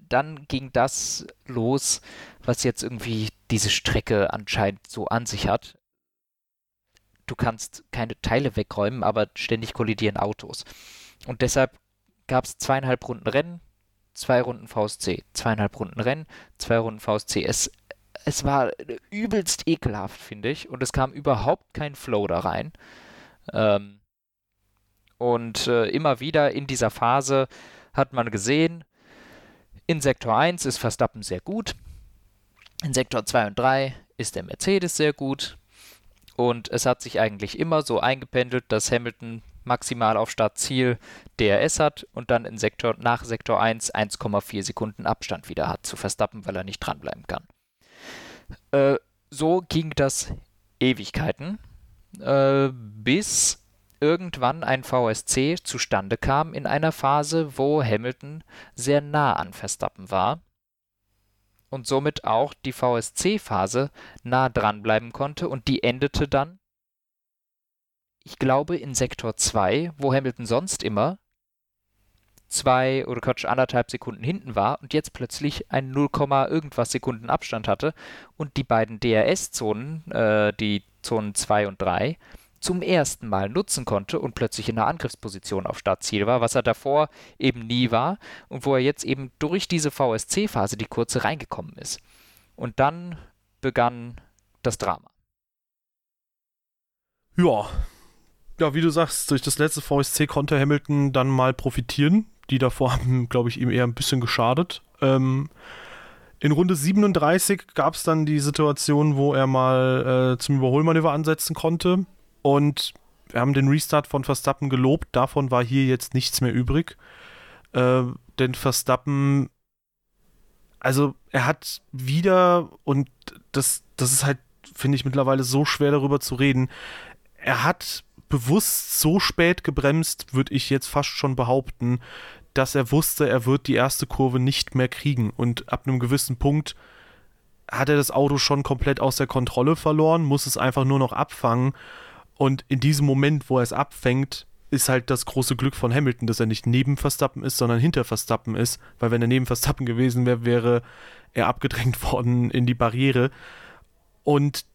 dann ging das los, was jetzt irgendwie diese Strecke anscheinend so an sich hat. Du kannst keine Teile wegräumen, aber ständig kollidieren Autos. Und deshalb gab es zweieinhalb Runden Rennen, zwei Runden VSC, zweieinhalb Runden Rennen, zwei Runden VSC. Es, es war übelst ekelhaft, finde ich, und es kam überhaupt kein Flow da rein. Ähm, und äh, immer wieder in dieser Phase hat man gesehen, in Sektor 1 ist Verstappen sehr gut. In Sektor 2 und 3 ist der Mercedes sehr gut. Und es hat sich eigentlich immer so eingependelt, dass Hamilton maximal auf Startziel DRS hat und dann in Sektor, nach Sektor 1 1,4 Sekunden Abstand wieder hat zu Verstappen, weil er nicht dranbleiben kann. Äh, so ging das Ewigkeiten, äh, bis irgendwann ein VSC zustande kam in einer Phase, wo Hamilton sehr nah an Verstappen war und somit auch die VSC-Phase nah dranbleiben konnte und die endete dann, ich glaube, in Sektor 2, wo Hamilton sonst immer zwei oder Quatsch, anderthalb Sekunden hinten war und jetzt plötzlich ein 0, irgendwas Sekunden Abstand hatte und die beiden DRS-Zonen, äh, die Zonen 2 und 3, zum ersten Mal nutzen konnte und plötzlich in einer Angriffsposition auf Startziel war, was er davor eben nie war und wo er jetzt eben durch diese VSC-Phase, die kurze, reingekommen ist. Und dann begann das Drama. Ja. Ja, wie du sagst, durch das letzte VSC konnte Hamilton dann mal profitieren. Die davor haben, glaube ich, ihm eher ein bisschen geschadet. Ähm, in Runde 37 gab es dann die Situation, wo er mal äh, zum Überholmanöver ansetzen konnte. Und wir haben den Restart von Verstappen gelobt. Davon war hier jetzt nichts mehr übrig. Äh, denn Verstappen, also er hat wieder, und das, das ist halt, finde ich, mittlerweile so schwer darüber zu reden, er hat bewusst so spät gebremst, würde ich jetzt fast schon behaupten, dass er wusste, er wird die erste Kurve nicht mehr kriegen. Und ab einem gewissen Punkt hat er das Auto schon komplett aus der Kontrolle verloren, muss es einfach nur noch abfangen. Und in diesem Moment, wo er es abfängt, ist halt das große Glück von Hamilton, dass er nicht neben Verstappen ist, sondern hinter Verstappen ist, weil wenn er neben Verstappen gewesen wäre, wäre er abgedrängt worden in die Barriere. Und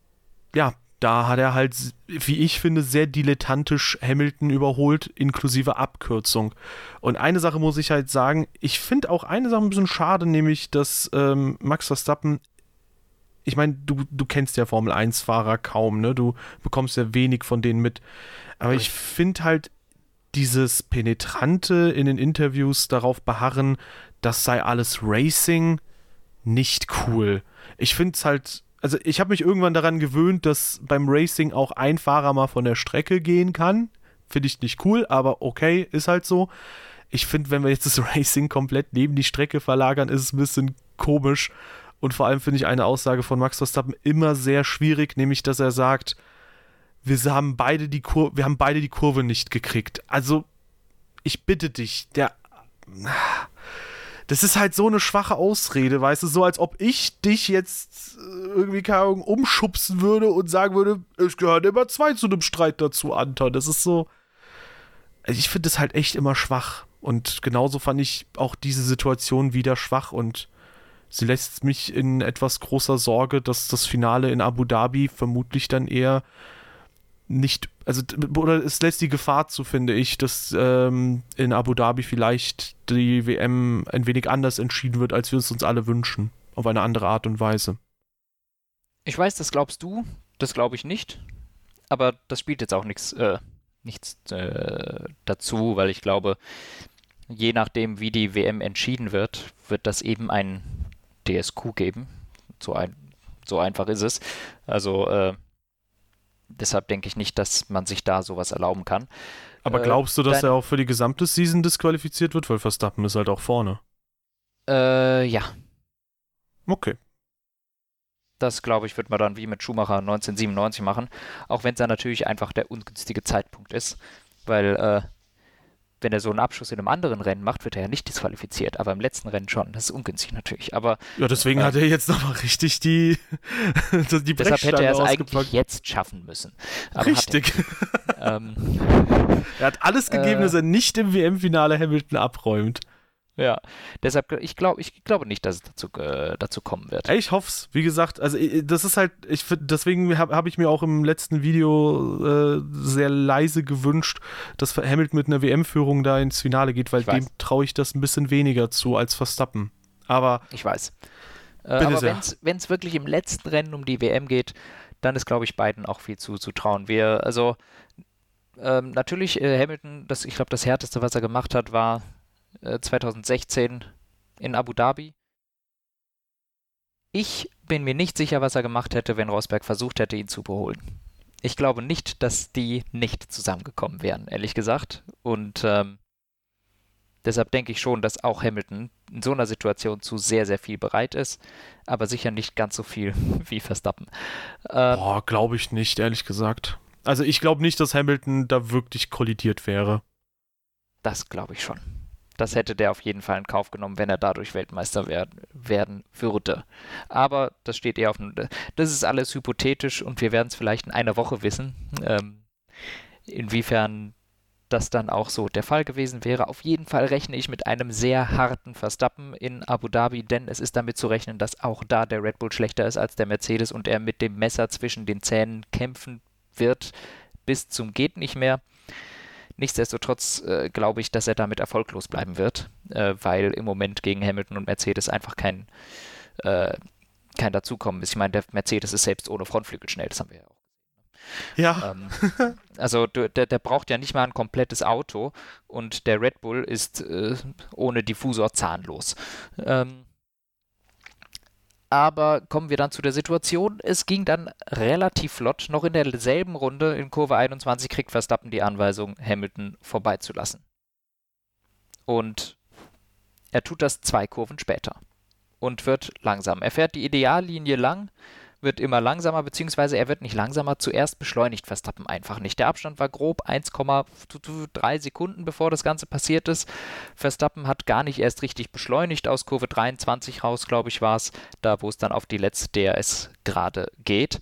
ja, da hat er halt, wie ich finde, sehr dilettantisch Hamilton überholt, inklusive Abkürzung. Und eine Sache muss ich halt sagen, ich finde auch eine Sache ein bisschen schade, nämlich, dass ähm, Max Verstappen ich meine, du, du kennst ja Formel 1-Fahrer kaum, ne? Du bekommst ja wenig von denen mit. Aber ich finde halt dieses Penetrante in den Interviews darauf beharren, das sei alles Racing, nicht cool. Ich finde es halt, also ich habe mich irgendwann daran gewöhnt, dass beim Racing auch ein Fahrer mal von der Strecke gehen kann. Finde ich nicht cool, aber okay, ist halt so. Ich finde, wenn wir jetzt das Racing komplett neben die Strecke verlagern, ist es ein bisschen komisch. Und vor allem finde ich eine Aussage von Max Verstappen immer sehr schwierig, nämlich dass er sagt, wir haben beide die Kurve, wir haben beide die Kurve nicht gekriegt. Also, ich bitte dich, der. Das ist halt so eine schwache Ausrede, weißt du, so als ob ich dich jetzt äh, irgendwie keine Ahnung, umschubsen würde und sagen würde, es gehören immer zwei zu einem Streit dazu, Anton. Das ist so. Also ich finde es halt echt immer schwach. Und genauso fand ich auch diese Situation wieder schwach und sie lässt mich in etwas großer Sorge, dass das Finale in Abu Dhabi vermutlich dann eher nicht, also oder es lässt die Gefahr zu, finde ich, dass ähm, in Abu Dhabi vielleicht die WM ein wenig anders entschieden wird, als wir es uns alle wünschen, auf eine andere Art und Weise. Ich weiß, das glaubst du, das glaube ich nicht, aber das spielt jetzt auch nichts, äh, nichts äh, dazu, weil ich glaube, je nachdem, wie die WM entschieden wird, wird das eben ein DSQ geben. So, ein, so einfach ist es. Also äh, deshalb denke ich nicht, dass man sich da sowas erlauben kann. Aber äh, glaubst du, dass dein, er auch für die gesamte Season disqualifiziert wird? Weil Verstappen ist halt auch vorne. Äh, ja. Okay. Das, glaube ich, wird man dann wie mit Schumacher 1997 machen. Auch wenn es dann natürlich einfach der ungünstige Zeitpunkt ist. Weil äh, wenn er so einen Abschuss in einem anderen Rennen macht, wird er ja nicht disqualifiziert, aber im letzten Rennen schon. Das ist ungünstig natürlich. Aber ja, deswegen äh, hat er jetzt nochmal richtig die die Deshalb hätte er es eigentlich jetzt schaffen müssen. Aber richtig. Er. ähm, er hat alles gegeben, äh, dass er nicht im WM-Finale Hamilton abräumt. Ja, deshalb, ich glaube ich glaube nicht, dass es dazu, äh, dazu kommen wird. Ich hoffe es. Wie gesagt, also das ist halt, ich deswegen habe hab ich mir auch im letzten Video äh, sehr leise gewünscht, dass Hamilton mit einer WM-Führung da ins Finale geht, weil dem traue ich das ein bisschen weniger zu als Verstappen. Aber. Ich weiß. Äh, aber wenn es wirklich im letzten Rennen um die WM geht, dann ist, glaube ich, beiden auch viel zuzutrauen. Wir, also ähm, natürlich, äh, Hamilton, das, ich glaube, das härteste, was er gemacht hat, war 2016 äh, in Abu Dhabi. Ich bin mir nicht sicher, was er gemacht hätte, wenn Rosberg versucht hätte, ihn zu überholen. Ich glaube nicht, dass die nicht zusammengekommen wären, ehrlich gesagt. Und ähm, deshalb denke ich schon, dass auch Hamilton in so einer Situation zu sehr, sehr viel bereit ist, aber sicher nicht ganz so viel wie Verstappen. Ähm, Boah, glaube ich nicht, ehrlich gesagt. Also ich glaube nicht, dass Hamilton da wirklich kollidiert wäre. Das glaube ich schon das hätte der auf jeden Fall in Kauf genommen, wenn er dadurch Weltmeister werden, werden würde. Aber das steht eher auf einem. Das ist alles hypothetisch und wir werden es vielleicht in einer Woche wissen, ähm, inwiefern das dann auch so der Fall gewesen wäre. Auf jeden Fall rechne ich mit einem sehr harten Verstappen in Abu Dhabi, denn es ist damit zu rechnen, dass auch da der Red Bull schlechter ist als der Mercedes und er mit dem Messer zwischen den Zähnen kämpfen wird bis zum geht nicht mehr. Nichtsdestotrotz äh, glaube ich, dass er damit erfolglos bleiben wird, äh, weil im Moment gegen Hamilton und Mercedes einfach kein, äh, kein Dazukommen ist. Ich meine, der Mercedes ist selbst ohne Frontflügel schnell, das haben wir ja auch. Ja. Ähm, also der, der braucht ja nicht mal ein komplettes Auto und der Red Bull ist äh, ohne Diffusor zahnlos. Ähm, aber kommen wir dann zu der Situation, es ging dann relativ flott. Noch in derselben Runde in Kurve 21 kriegt Verstappen die Anweisung, Hamilton vorbeizulassen. Und er tut das zwei Kurven später und wird langsam. Er fährt die Ideallinie lang, wird immer langsamer, beziehungsweise er wird nicht langsamer, zuerst beschleunigt Verstappen einfach nicht. Der Abstand war grob 1,3 Sekunden, bevor das Ganze passiert ist. Verstappen hat gar nicht erst richtig beschleunigt, aus Kurve 23 raus, glaube ich, war es, da wo es dann auf die letzte DRS gerade geht.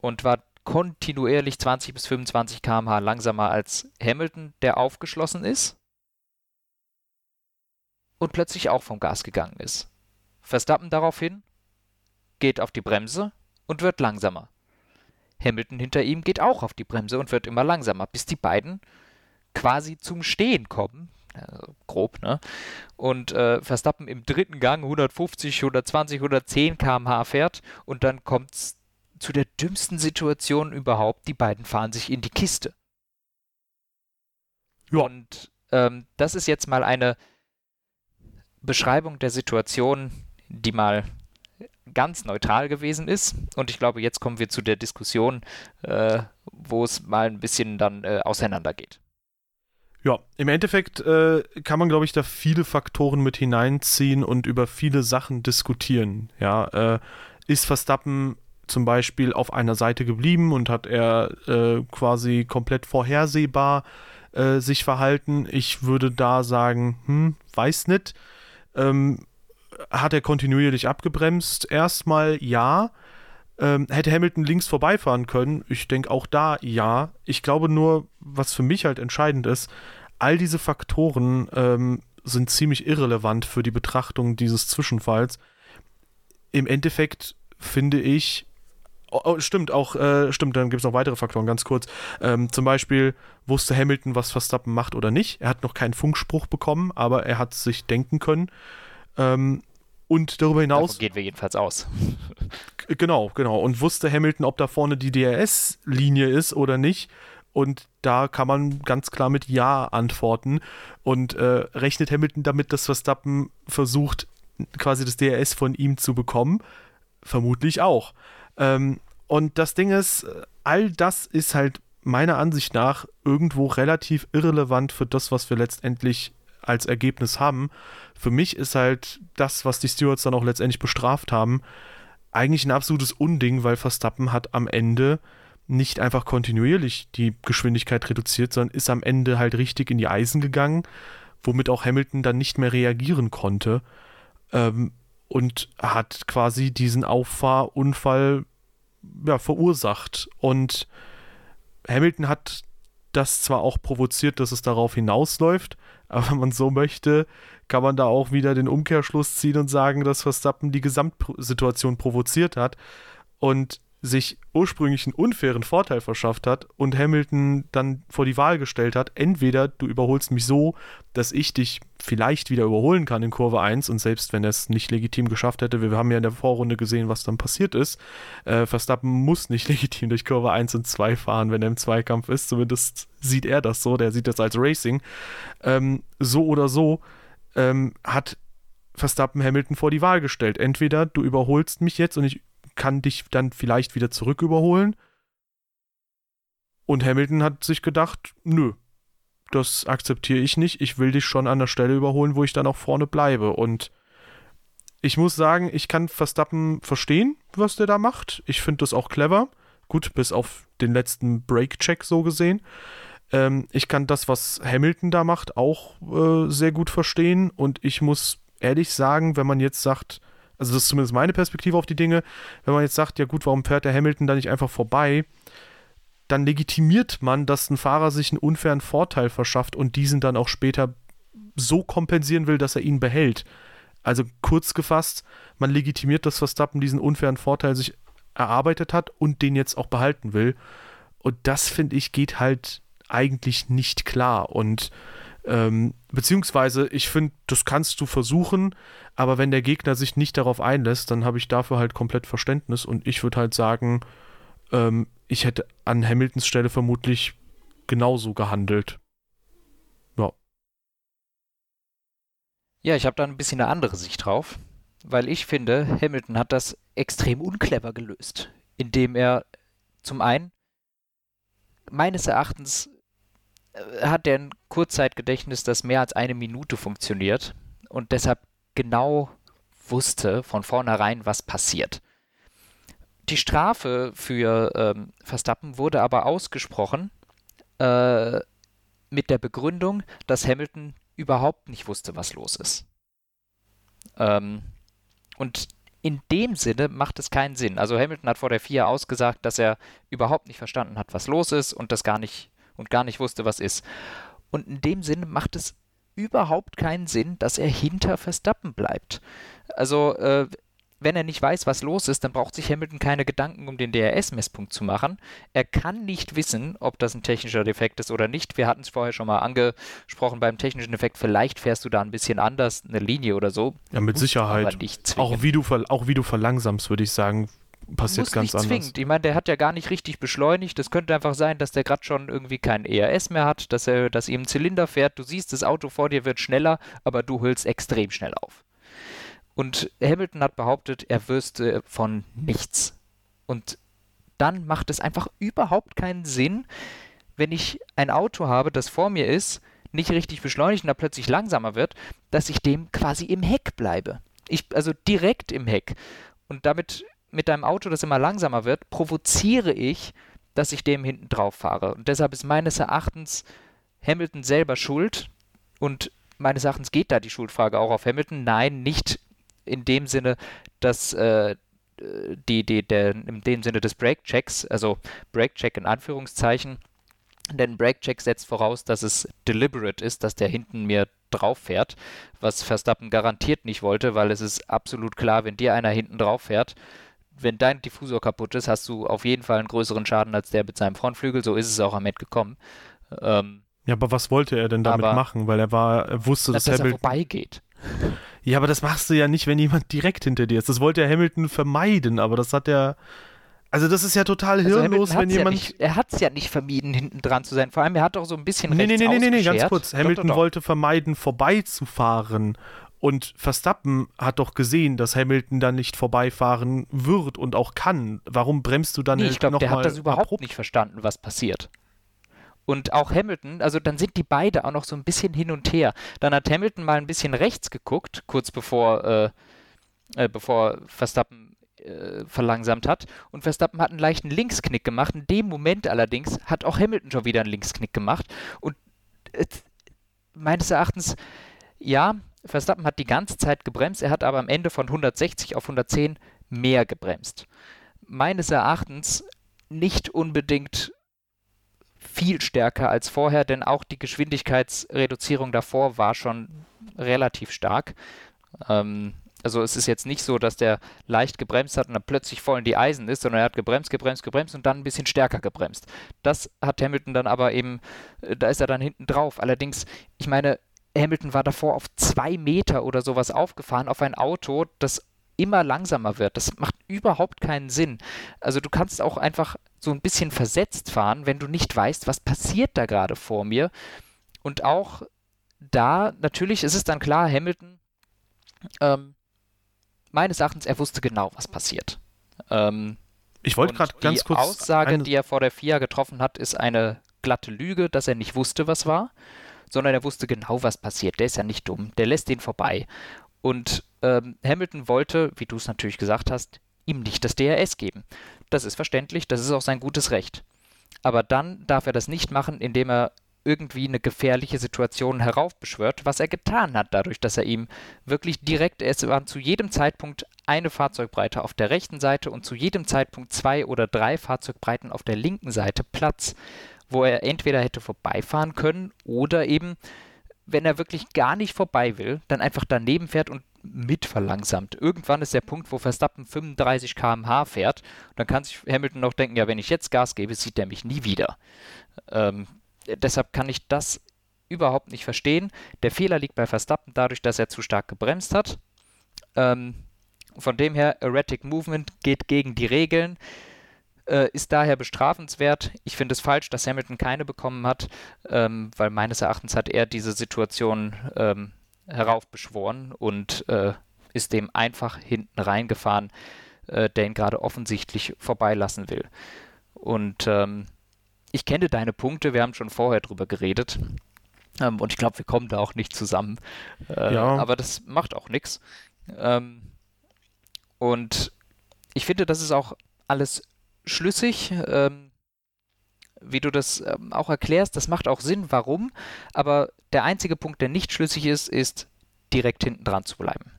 Und war kontinuierlich 20 bis 25 km/h langsamer als Hamilton, der aufgeschlossen ist und plötzlich auch vom Gas gegangen ist. Verstappen daraufhin geht auf die Bremse und wird langsamer. Hamilton hinter ihm geht auch auf die Bremse und wird immer langsamer, bis die beiden quasi zum Stehen kommen. Also grob, ne? Und äh, Verstappen im dritten Gang 150, 120, 110 km/h fährt und dann kommt es zu der dümmsten Situation überhaupt. Die beiden fahren sich in die Kiste. Ja. Und ähm, das ist jetzt mal eine Beschreibung der Situation, die mal ganz neutral gewesen ist. Und ich glaube, jetzt kommen wir zu der Diskussion, äh, wo es mal ein bisschen dann äh, auseinandergeht. Ja, im Endeffekt äh, kann man, glaube ich, da viele Faktoren mit hineinziehen und über viele Sachen diskutieren. Ja, äh, ist Verstappen zum Beispiel auf einer Seite geblieben und hat er äh, quasi komplett vorhersehbar äh, sich verhalten? Ich würde da sagen, hm, weiß nicht. Ähm, hat er kontinuierlich abgebremst? Erstmal ja. Ähm, hätte Hamilton links vorbeifahren können? Ich denke auch da ja. Ich glaube nur, was für mich halt entscheidend ist, all diese Faktoren ähm, sind ziemlich irrelevant für die Betrachtung dieses Zwischenfalls. Im Endeffekt finde ich, Oh, oh, stimmt, auch, äh, stimmt, dann gibt es noch weitere Faktoren, ganz kurz. Ähm, zum Beispiel wusste Hamilton, was Verstappen macht oder nicht. Er hat noch keinen Funkspruch bekommen, aber er hat sich denken können. Ähm, und darüber hinaus. Davon gehen wir jedenfalls aus. genau, genau. Und wusste Hamilton, ob da vorne die DRS-Linie ist oder nicht. Und da kann man ganz klar mit Ja antworten. Und äh, rechnet Hamilton damit, dass Verstappen versucht, quasi das DRS von ihm zu bekommen? Vermutlich auch. Ähm, und das Ding ist, all das ist halt meiner Ansicht nach irgendwo relativ irrelevant für das, was wir letztendlich als Ergebnis haben. Für mich ist halt das, was die Stewards dann auch letztendlich bestraft haben, eigentlich ein absolutes Unding, weil Verstappen hat am Ende nicht einfach kontinuierlich die Geschwindigkeit reduziert, sondern ist am Ende halt richtig in die Eisen gegangen, womit auch Hamilton dann nicht mehr reagieren konnte. Ähm, und hat quasi diesen Auffahrunfall ja, verursacht. Und Hamilton hat das zwar auch provoziert, dass es darauf hinausläuft, aber wenn man so möchte, kann man da auch wieder den Umkehrschluss ziehen und sagen, dass Verstappen die Gesamtsituation provoziert hat. Und sich ursprünglich einen unfairen Vorteil verschafft hat und Hamilton dann vor die Wahl gestellt hat, entweder du überholst mich so, dass ich dich vielleicht wieder überholen kann in Kurve 1 und selbst wenn er es nicht legitim geschafft hätte, wir haben ja in der Vorrunde gesehen, was dann passiert ist, äh, Verstappen muss nicht legitim durch Kurve 1 und 2 fahren, wenn er im Zweikampf ist, zumindest sieht er das so, der sieht das als Racing. Ähm, so oder so ähm, hat Verstappen Hamilton vor die Wahl gestellt. Entweder du überholst mich jetzt und ich kann dich dann vielleicht wieder zurück überholen. Und Hamilton hat sich gedacht, nö, das akzeptiere ich nicht. Ich will dich schon an der Stelle überholen, wo ich dann auch vorne bleibe. Und ich muss sagen, ich kann Verstappen verstehen, was der da macht. Ich finde das auch clever. Gut, bis auf den letzten Break-Check so gesehen. Ähm, ich kann das, was Hamilton da macht, auch äh, sehr gut verstehen. Und ich muss ehrlich sagen, wenn man jetzt sagt, also das ist zumindest meine Perspektive auf die Dinge. Wenn man jetzt sagt, ja gut, warum fährt der Hamilton da nicht einfach vorbei? Dann legitimiert man, dass ein Fahrer sich einen unfairen Vorteil verschafft und diesen dann auch später so kompensieren will, dass er ihn behält. Also kurz gefasst, man legitimiert, dass Verstappen diesen unfairen Vorteil sich erarbeitet hat und den jetzt auch behalten will. Und das, finde ich, geht halt eigentlich nicht klar. Und ähm, beziehungsweise, ich finde, das kannst du versuchen, aber wenn der Gegner sich nicht darauf einlässt, dann habe ich dafür halt komplett Verständnis und ich würde halt sagen, ähm, ich hätte an Hamiltons Stelle vermutlich genauso gehandelt. Ja. Ja, ich habe da ein bisschen eine andere Sicht drauf, weil ich finde, Hamilton hat das extrem unclever gelöst, indem er zum einen meines Erachtens äh, hat er ein Kurzzeitgedächtnis, das mehr als eine Minute funktioniert und deshalb genau wusste von vornherein, was passiert. Die Strafe für ähm, Verstappen wurde aber ausgesprochen äh, mit der Begründung, dass Hamilton überhaupt nicht wusste, was los ist. Ähm, und in dem Sinne macht es keinen Sinn. Also Hamilton hat vor der FIA ausgesagt, dass er überhaupt nicht verstanden hat, was los ist und das gar nicht und gar nicht wusste, was ist. Und in dem Sinne macht es überhaupt keinen Sinn, dass er hinter Verstappen bleibt. Also äh, wenn er nicht weiß, was los ist, dann braucht sich Hamilton keine Gedanken um den DRS-Messpunkt zu machen. Er kann nicht wissen, ob das ein technischer Defekt ist oder nicht. Wir hatten es vorher schon mal angesprochen beim technischen Defekt. Vielleicht fährst du da ein bisschen anders, eine Linie oder so. Ja, mit Sicherheit. Auch wie, du auch wie du verlangsamst, würde ich sagen, passiert Muss ganz nicht zwingend. anders. Ich meine, der hat ja gar nicht richtig beschleunigt. Das könnte einfach sein, dass der gerade schon irgendwie kein ERS mehr hat, dass er, dass ihm ein Zylinder fährt. Du siehst, das Auto vor dir wird schneller, aber du hüllst extrem schnell auf. Und Hamilton hat behauptet, er wüsste von nichts. Und dann macht es einfach überhaupt keinen Sinn, wenn ich ein Auto habe, das vor mir ist, nicht richtig beschleunigt und da plötzlich langsamer wird, dass ich dem quasi im Heck bleibe. Ich, also direkt im Heck. Und damit mit einem Auto, das immer langsamer wird, provoziere ich, dass ich dem hinten drauf fahre. Und deshalb ist meines Erachtens Hamilton selber schuld. Und meines Erachtens geht da die Schuldfrage auch auf Hamilton. Nein, nicht in dem Sinne, dass äh, die, die, der, in dem Sinne des Brake-Checks, also Brake-Check in Anführungszeichen, denn Brake-Check setzt voraus, dass es deliberate ist, dass der hinten mir drauf fährt, was Verstappen garantiert nicht wollte, weil es ist absolut klar, wenn dir einer hinten drauf fährt, wenn dein Diffusor kaputt ist, hast du auf jeden Fall einen größeren Schaden als der mit seinem Frontflügel. So ist es auch am Ende gekommen. Ähm, ja, aber was wollte er denn damit machen? Weil er war, er wusste, dass, dass Hamilton er vorbeigeht. Ja, aber das machst du ja nicht, wenn jemand direkt hinter dir ist. Das wollte ja Hamilton vermeiden, aber das hat er. Also das ist ja total also hirnlos, wenn jemand. Ja nicht, er hat es ja nicht vermieden, hinten dran zu sein. Vor allem, er hat doch so ein bisschen nee, Nee, nee, nee, nee, ganz kurz. Hamilton doch, doch, doch. wollte vermeiden, vorbeizufahren. Und Verstappen hat doch gesehen, dass Hamilton dann nicht vorbeifahren wird und auch kann. Warum bremst du dann nee, ich glaube, der hat das überhaupt abrupt? nicht verstanden, was passiert. Und auch Hamilton, also dann sind die beide auch noch so ein bisschen hin und her. Dann hat Hamilton mal ein bisschen rechts geguckt, kurz bevor, äh, äh, bevor Verstappen äh, verlangsamt hat. Und Verstappen hat einen leichten Linksknick gemacht. In dem Moment allerdings hat auch Hamilton schon wieder einen Linksknick gemacht. Und meines Erachtens, ja, Verstappen hat die ganze Zeit gebremst. Er hat aber am Ende von 160 auf 110 mehr gebremst. Meines Erachtens nicht unbedingt viel stärker als vorher, denn auch die Geschwindigkeitsreduzierung davor war schon relativ stark. Ähm, also es ist jetzt nicht so, dass der leicht gebremst hat und dann plötzlich voll in die Eisen ist, sondern er hat gebremst, gebremst, gebremst und dann ein bisschen stärker gebremst. Das hat Hamilton dann aber eben, äh, da ist er dann hinten drauf. Allerdings, ich meine, Hamilton war davor auf zwei Meter oder sowas aufgefahren auf ein Auto, das immer langsamer wird. Das macht überhaupt keinen Sinn. Also du kannst auch einfach so ein bisschen versetzt fahren, wenn du nicht weißt, was passiert da gerade vor mir. Und auch da, natürlich ist es dann klar, Hamilton, ähm, meines Erachtens, er wusste genau, was passiert. Ähm, ich wollte gerade ganz kurz. Die Aussage, die er vor der FIA getroffen hat, ist eine glatte Lüge, dass er nicht wusste, was war, sondern er wusste genau, was passiert. Der ist ja nicht dumm. Der lässt den vorbei. Und ähm, Hamilton wollte, wie du es natürlich gesagt hast, ihm nicht das DRS geben. Das ist verständlich, das ist auch sein gutes Recht. Aber dann darf er das nicht machen, indem er irgendwie eine gefährliche Situation heraufbeschwört, was er getan hat, dadurch, dass er ihm wirklich direkt, es waren zu jedem Zeitpunkt eine Fahrzeugbreite auf der rechten Seite und zu jedem Zeitpunkt zwei oder drei Fahrzeugbreiten auf der linken Seite Platz, wo er entweder hätte vorbeifahren können oder eben wenn er wirklich gar nicht vorbei will, dann einfach daneben fährt und mit verlangsamt. Irgendwann ist der Punkt, wo Verstappen 35 km/h fährt. Dann kann sich Hamilton noch denken, ja, wenn ich jetzt Gas gebe, sieht er mich nie wieder. Ähm, deshalb kann ich das überhaupt nicht verstehen. Der Fehler liegt bei Verstappen dadurch, dass er zu stark gebremst hat. Ähm, von dem her, Erratic Movement geht gegen die Regeln äh, ist daher bestrafenswert. Ich finde es falsch, dass Hamilton keine bekommen hat, ähm, weil meines Erachtens hat er diese Situation ähm, heraufbeschworen und äh, ist dem einfach hinten reingefahren, äh, der ihn gerade offensichtlich vorbeilassen will. Und ähm, ich kenne deine Punkte, wir haben schon vorher drüber geredet. Ähm, und ich glaube, wir kommen da auch nicht zusammen. Äh, ja. Aber das macht auch nichts. Ähm, und ich finde, das ist auch alles schlüssig. Ähm, wie du das ähm, auch erklärst, das macht auch Sinn, warum. Aber der einzige Punkt, der nicht schlüssig ist, ist direkt hinten dran zu bleiben.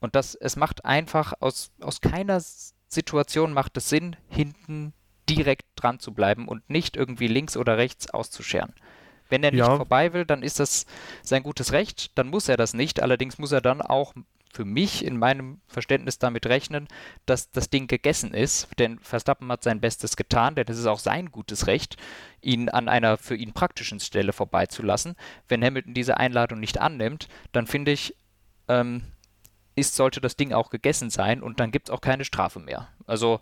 Und das, es macht einfach aus, aus keiner Situation macht es Sinn, hinten direkt dran zu bleiben und nicht irgendwie links oder rechts auszuscheren. Wenn er nicht ja. vorbei will, dann ist das sein gutes Recht, dann muss er das nicht. Allerdings muss er dann auch für mich in meinem Verständnis damit rechnen, dass das Ding gegessen ist, denn Verstappen hat sein Bestes getan, denn es ist auch sein gutes Recht, ihn an einer für ihn praktischen Stelle vorbeizulassen. Wenn Hamilton diese Einladung nicht annimmt, dann finde ich, ähm, ist, sollte das Ding auch gegessen sein und dann gibt es auch keine Strafe mehr. Also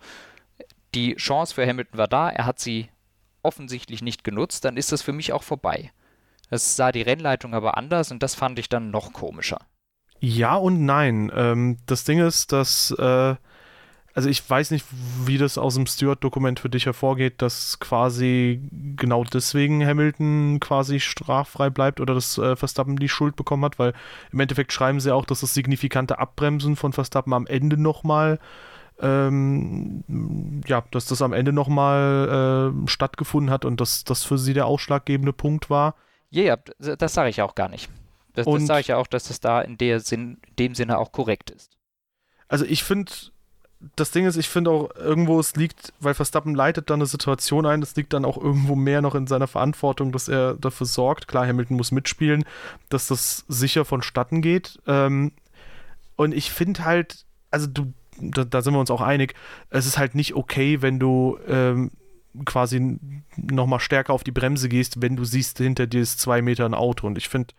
die Chance für Hamilton war da, er hat sie offensichtlich nicht genutzt, dann ist das für mich auch vorbei. Das sah die Rennleitung aber anders und das fand ich dann noch komischer. Ja und nein. Ähm, das Ding ist, dass, äh, also ich weiß nicht, wie das aus dem Stewart-Dokument für dich hervorgeht, dass quasi genau deswegen Hamilton quasi straffrei bleibt oder dass äh, Verstappen die Schuld bekommen hat, weil im Endeffekt schreiben sie auch, dass das signifikante Abbremsen von Verstappen am Ende nochmal ähm, ja, dass das am Ende nochmal äh, stattgefunden hat und dass das für sie der ausschlaggebende Punkt war. Ja, yeah, das sage ich auch gar nicht. Das, das sage ich ja auch, dass es da in, der Sinn, in dem Sinne auch korrekt ist. Also ich finde, das Ding ist, ich finde auch irgendwo, es liegt, weil Verstappen leitet dann eine Situation ein, es liegt dann auch irgendwo mehr noch in seiner Verantwortung, dass er dafür sorgt. Klar, Hamilton muss mitspielen, dass das sicher vonstatten geht. Ähm, und ich finde halt, also du, da, da, sind wir uns auch einig, es ist halt nicht okay, wenn du ähm, quasi nochmal stärker auf die Bremse gehst, wenn du siehst, hinter dir ist zwei Meter ein Auto. Und ich finde,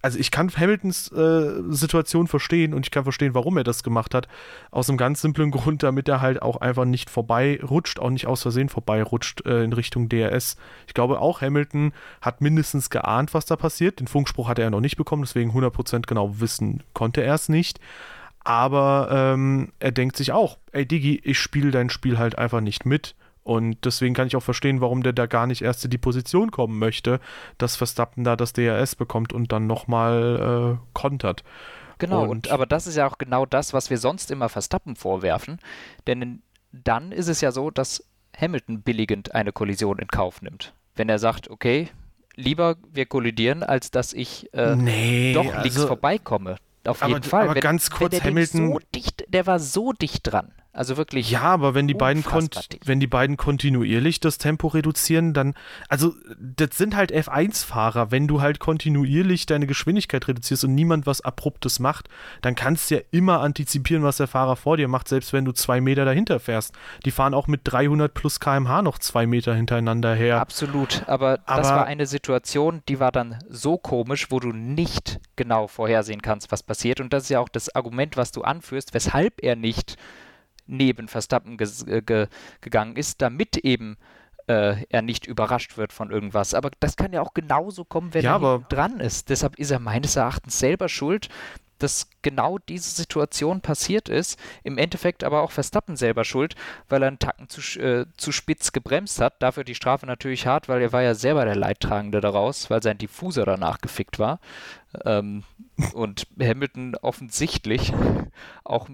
also ich kann Hamiltons äh, Situation verstehen und ich kann verstehen, warum er das gemacht hat. Aus einem ganz simplen Grund, damit er halt auch einfach nicht vorbeirutscht, auch nicht aus Versehen vorbeirutscht äh, in Richtung DRS. Ich glaube auch Hamilton hat mindestens geahnt, was da passiert. Den Funkspruch hatte er noch nicht bekommen, deswegen 100% genau wissen konnte er es nicht. Aber ähm, er denkt sich auch, ey Digi, ich spiele dein Spiel halt einfach nicht mit und deswegen kann ich auch verstehen, warum der da gar nicht erst in die Position kommen möchte, dass Verstappen da das DRS bekommt und dann nochmal äh, kontert. Genau, und, und, aber das ist ja auch genau das, was wir sonst immer Verstappen vorwerfen. Denn dann ist es ja so, dass Hamilton billigend eine Kollision in Kauf nimmt. Wenn er sagt, okay, lieber wir kollidieren, als dass ich äh, nee, doch links also, vorbeikomme. Auf jeden Fall. Aber wenn, ganz kurz, Hamilton. So dicht, der war so dicht dran. Also wirklich. Ja, aber wenn die beiden wenn die beiden kontinuierlich das Tempo reduzieren, dann also das sind halt F1-Fahrer. Wenn du halt kontinuierlich deine Geschwindigkeit reduzierst und niemand was abruptes macht, dann kannst du ja immer antizipieren, was der Fahrer vor dir macht, selbst wenn du zwei Meter dahinter fährst. Die fahren auch mit 300 plus km/h noch zwei Meter hintereinander her. Absolut. Aber, aber das war eine Situation, die war dann so komisch, wo du nicht genau vorhersehen kannst, was passiert. Und das ist ja auch das Argument, was du anführst, weshalb er nicht neben Verstappen ge ge gegangen ist, damit eben äh, er nicht überrascht wird von irgendwas. Aber das kann ja auch genauso kommen, wenn ja, er dran ist. Deshalb ist er meines Erachtens selber schuld, dass genau diese Situation passiert ist. Im Endeffekt aber auch Verstappen selber schuld, weil er einen Tacken zu, äh, zu spitz gebremst hat. Dafür die Strafe natürlich hart, weil er war ja selber der Leidtragende daraus, weil sein Diffuser danach gefickt war. Ähm, und Hamilton offensichtlich auch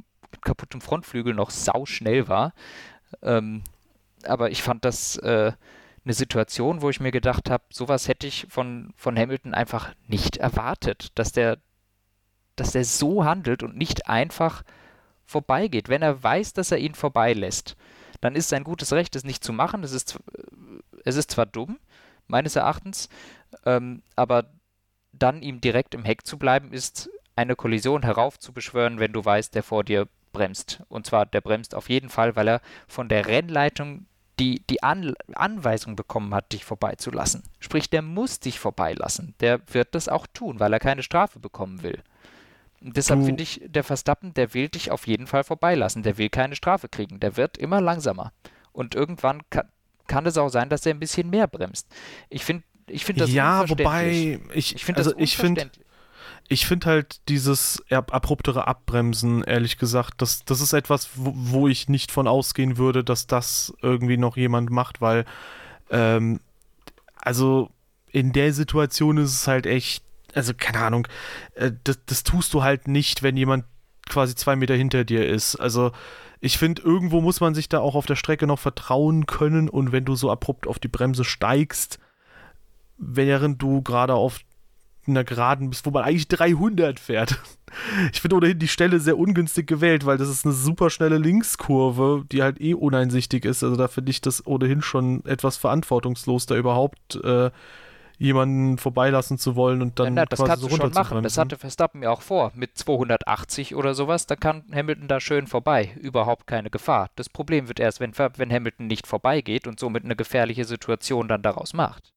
kaputtem Frontflügel noch sauschnell war. Ähm, aber ich fand das äh, eine Situation, wo ich mir gedacht habe, sowas hätte ich von, von Hamilton einfach nicht erwartet, dass der, dass der so handelt und nicht einfach vorbeigeht. Wenn er weiß, dass er ihn vorbeilässt, dann ist sein gutes Recht, es nicht zu machen. Es ist, es ist zwar dumm, meines Erachtens, ähm, aber dann ihm direkt im Heck zu bleiben, ist eine Kollision heraufzubeschwören, wenn du weißt, der vor dir bremst. Und zwar, der bremst auf jeden Fall, weil er von der Rennleitung die, die An Anweisung bekommen hat, dich vorbeizulassen. Sprich, der muss dich vorbeilassen. Der wird das auch tun, weil er keine Strafe bekommen will. Und deshalb finde ich, der Verstappen, der will dich auf jeden Fall vorbeilassen. Der will keine Strafe kriegen. Der wird immer langsamer. Und irgendwann kann, kann es auch sein, dass er ein bisschen mehr bremst. Ich finde ich find das Ja, wobei ich, ich finde also ich finde ich finde halt dieses abruptere Abbremsen, ehrlich gesagt, das, das ist etwas, wo, wo, ich nicht von ausgehen würde, dass das irgendwie noch jemand macht, weil, ähm, also in der Situation ist es halt echt, also keine Ahnung, äh, das, das tust du halt nicht, wenn jemand quasi zwei Meter hinter dir ist. Also ich finde, irgendwo muss man sich da auch auf der Strecke noch vertrauen können und wenn du so abrupt auf die Bremse steigst, während du gerade auf einer Geraden bist, wo man eigentlich 300 fährt. Ich finde ohnehin die Stelle sehr ungünstig gewählt, weil das ist eine super schnelle Linkskurve, die halt eh uneinsichtig ist. Also da finde ich das ohnehin schon etwas verantwortungslos, da überhaupt äh, jemanden vorbeilassen zu wollen und dann ja, das quasi so schon machen. Das hatte Verstappen ja auch vor. Mit 280 oder sowas, da kann Hamilton da schön vorbei. Überhaupt keine Gefahr. Das Problem wird erst, wenn, wenn Hamilton nicht vorbeigeht und somit eine gefährliche Situation dann daraus macht.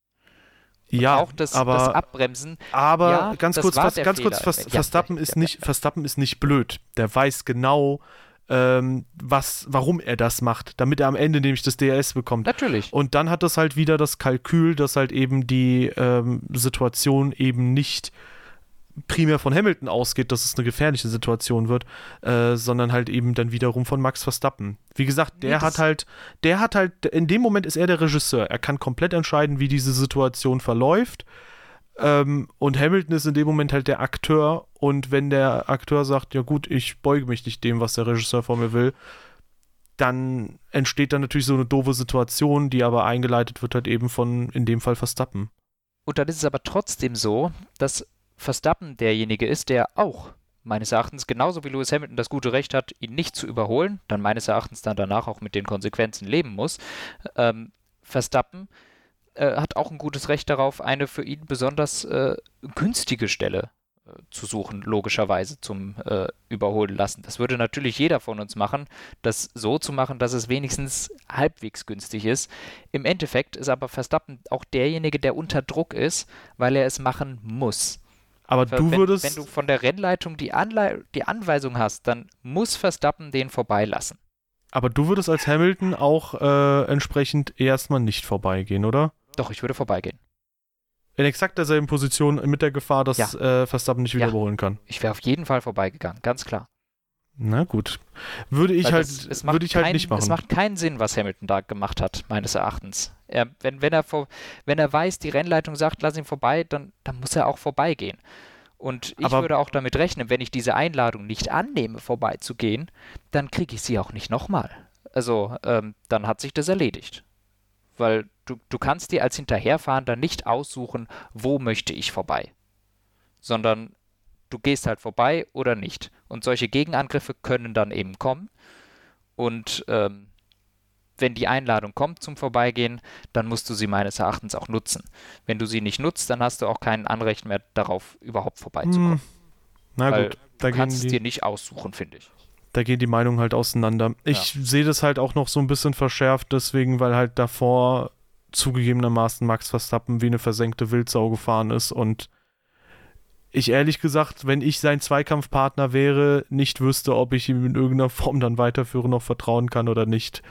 Ja, auch das, aber, das Abbremsen. Aber ja, ganz kurz, ganz kurz, Verstappen, ist nicht, Verstappen ist nicht blöd. Der weiß genau, ähm, was, warum er das macht, damit er am Ende nämlich das DRS bekommt. Natürlich. Und dann hat das halt wieder das Kalkül, dass halt eben die ähm, Situation eben nicht primär von Hamilton ausgeht, dass es eine gefährliche Situation wird, äh, sondern halt eben dann wiederum von Max Verstappen. Wie gesagt, der nee, hat halt, der hat halt, in dem Moment ist er der Regisseur. Er kann komplett entscheiden, wie diese Situation verläuft. Ähm, und Hamilton ist in dem Moment halt der Akteur. Und wenn der Akteur sagt, ja gut, ich beuge mich nicht dem, was der Regisseur von mir will, dann entsteht dann natürlich so eine doofe Situation, die aber eingeleitet wird halt eben von, in dem Fall Verstappen. Und dann ist es aber trotzdem so, dass Verstappen derjenige ist, der auch meines Erachtens genauso wie Lewis Hamilton das gute Recht hat, ihn nicht zu überholen, dann meines Erachtens dann danach auch mit den Konsequenzen leben muss. Ähm, Verstappen äh, hat auch ein gutes Recht darauf, eine für ihn besonders äh, günstige Stelle äh, zu suchen, logischerweise zum äh, Überholen lassen. Das würde natürlich jeder von uns machen, das so zu machen, dass es wenigstens halbwegs günstig ist. Im Endeffekt ist aber Verstappen auch derjenige, der unter Druck ist, weil er es machen muss. Aber wenn, du würdest. Wenn du von der Rennleitung die, Anle die Anweisung hast, dann muss Verstappen den vorbeilassen. Aber du würdest als Hamilton auch äh, entsprechend erstmal nicht vorbeigehen, oder? Doch, ich würde vorbeigehen. In exakt derselben Position mit der Gefahr, dass ja. äh, Verstappen nicht wieder ja. überholen kann. Ich wäre auf jeden Fall vorbeigegangen, ganz klar. Na gut. Würde ich Weil halt, das, würde ich halt kein, nicht machen. Es macht keinen Sinn, was Hamilton da gemacht hat, meines Erachtens. Er, wenn, wenn, er vor, wenn er weiß, die Rennleitung sagt, lass ihn vorbei, dann, dann muss er auch vorbeigehen. Und ich Aber würde auch damit rechnen, wenn ich diese Einladung nicht annehme, vorbeizugehen, dann kriege ich sie auch nicht nochmal. Also, ähm, dann hat sich das erledigt. Weil du, du kannst dir als Hinterherfahrender nicht aussuchen, wo möchte ich vorbei. Sondern du gehst halt vorbei oder nicht. Und solche Gegenangriffe können dann eben kommen. Und ähm, wenn die Einladung kommt zum Vorbeigehen, dann musst du sie meines Erachtens auch nutzen. Wenn du sie nicht nutzt, dann hast du auch kein Anrecht mehr darauf, überhaupt vorbeizukommen. Hm. Na Weil gut, du kannst es dir nicht aussuchen, finde ich. Da gehen die Meinungen halt auseinander. Ich ja. sehe das halt auch noch so ein bisschen verschärft, deswegen, weil halt davor zugegebenermaßen Max Verstappen wie eine versenkte Wildsau gefahren ist und ich ehrlich gesagt, wenn ich sein Zweikampfpartner wäre, nicht wüsste, ob ich ihm in irgendeiner Form dann weiterführen noch vertrauen kann oder nicht.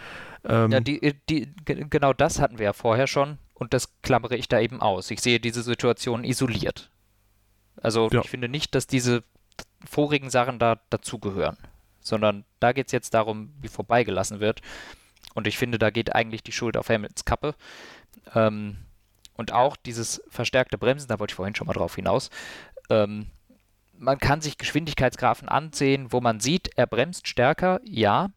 Ähm ja, die, die, genau das hatten wir ja vorher schon und das klammere ich da eben aus. Ich sehe diese Situation isoliert. Also ja. ich finde nicht, dass diese vorigen Sachen da dazugehören, sondern da geht es jetzt darum, wie vorbeigelassen wird. Und ich finde, da geht eigentlich die Schuld auf Hamiltons Kappe. Ähm, und auch dieses verstärkte Bremsen, da wollte ich vorhin schon mal drauf hinaus. Ähm, man kann sich Geschwindigkeitsgrafen ansehen, wo man sieht, er bremst stärker, ja.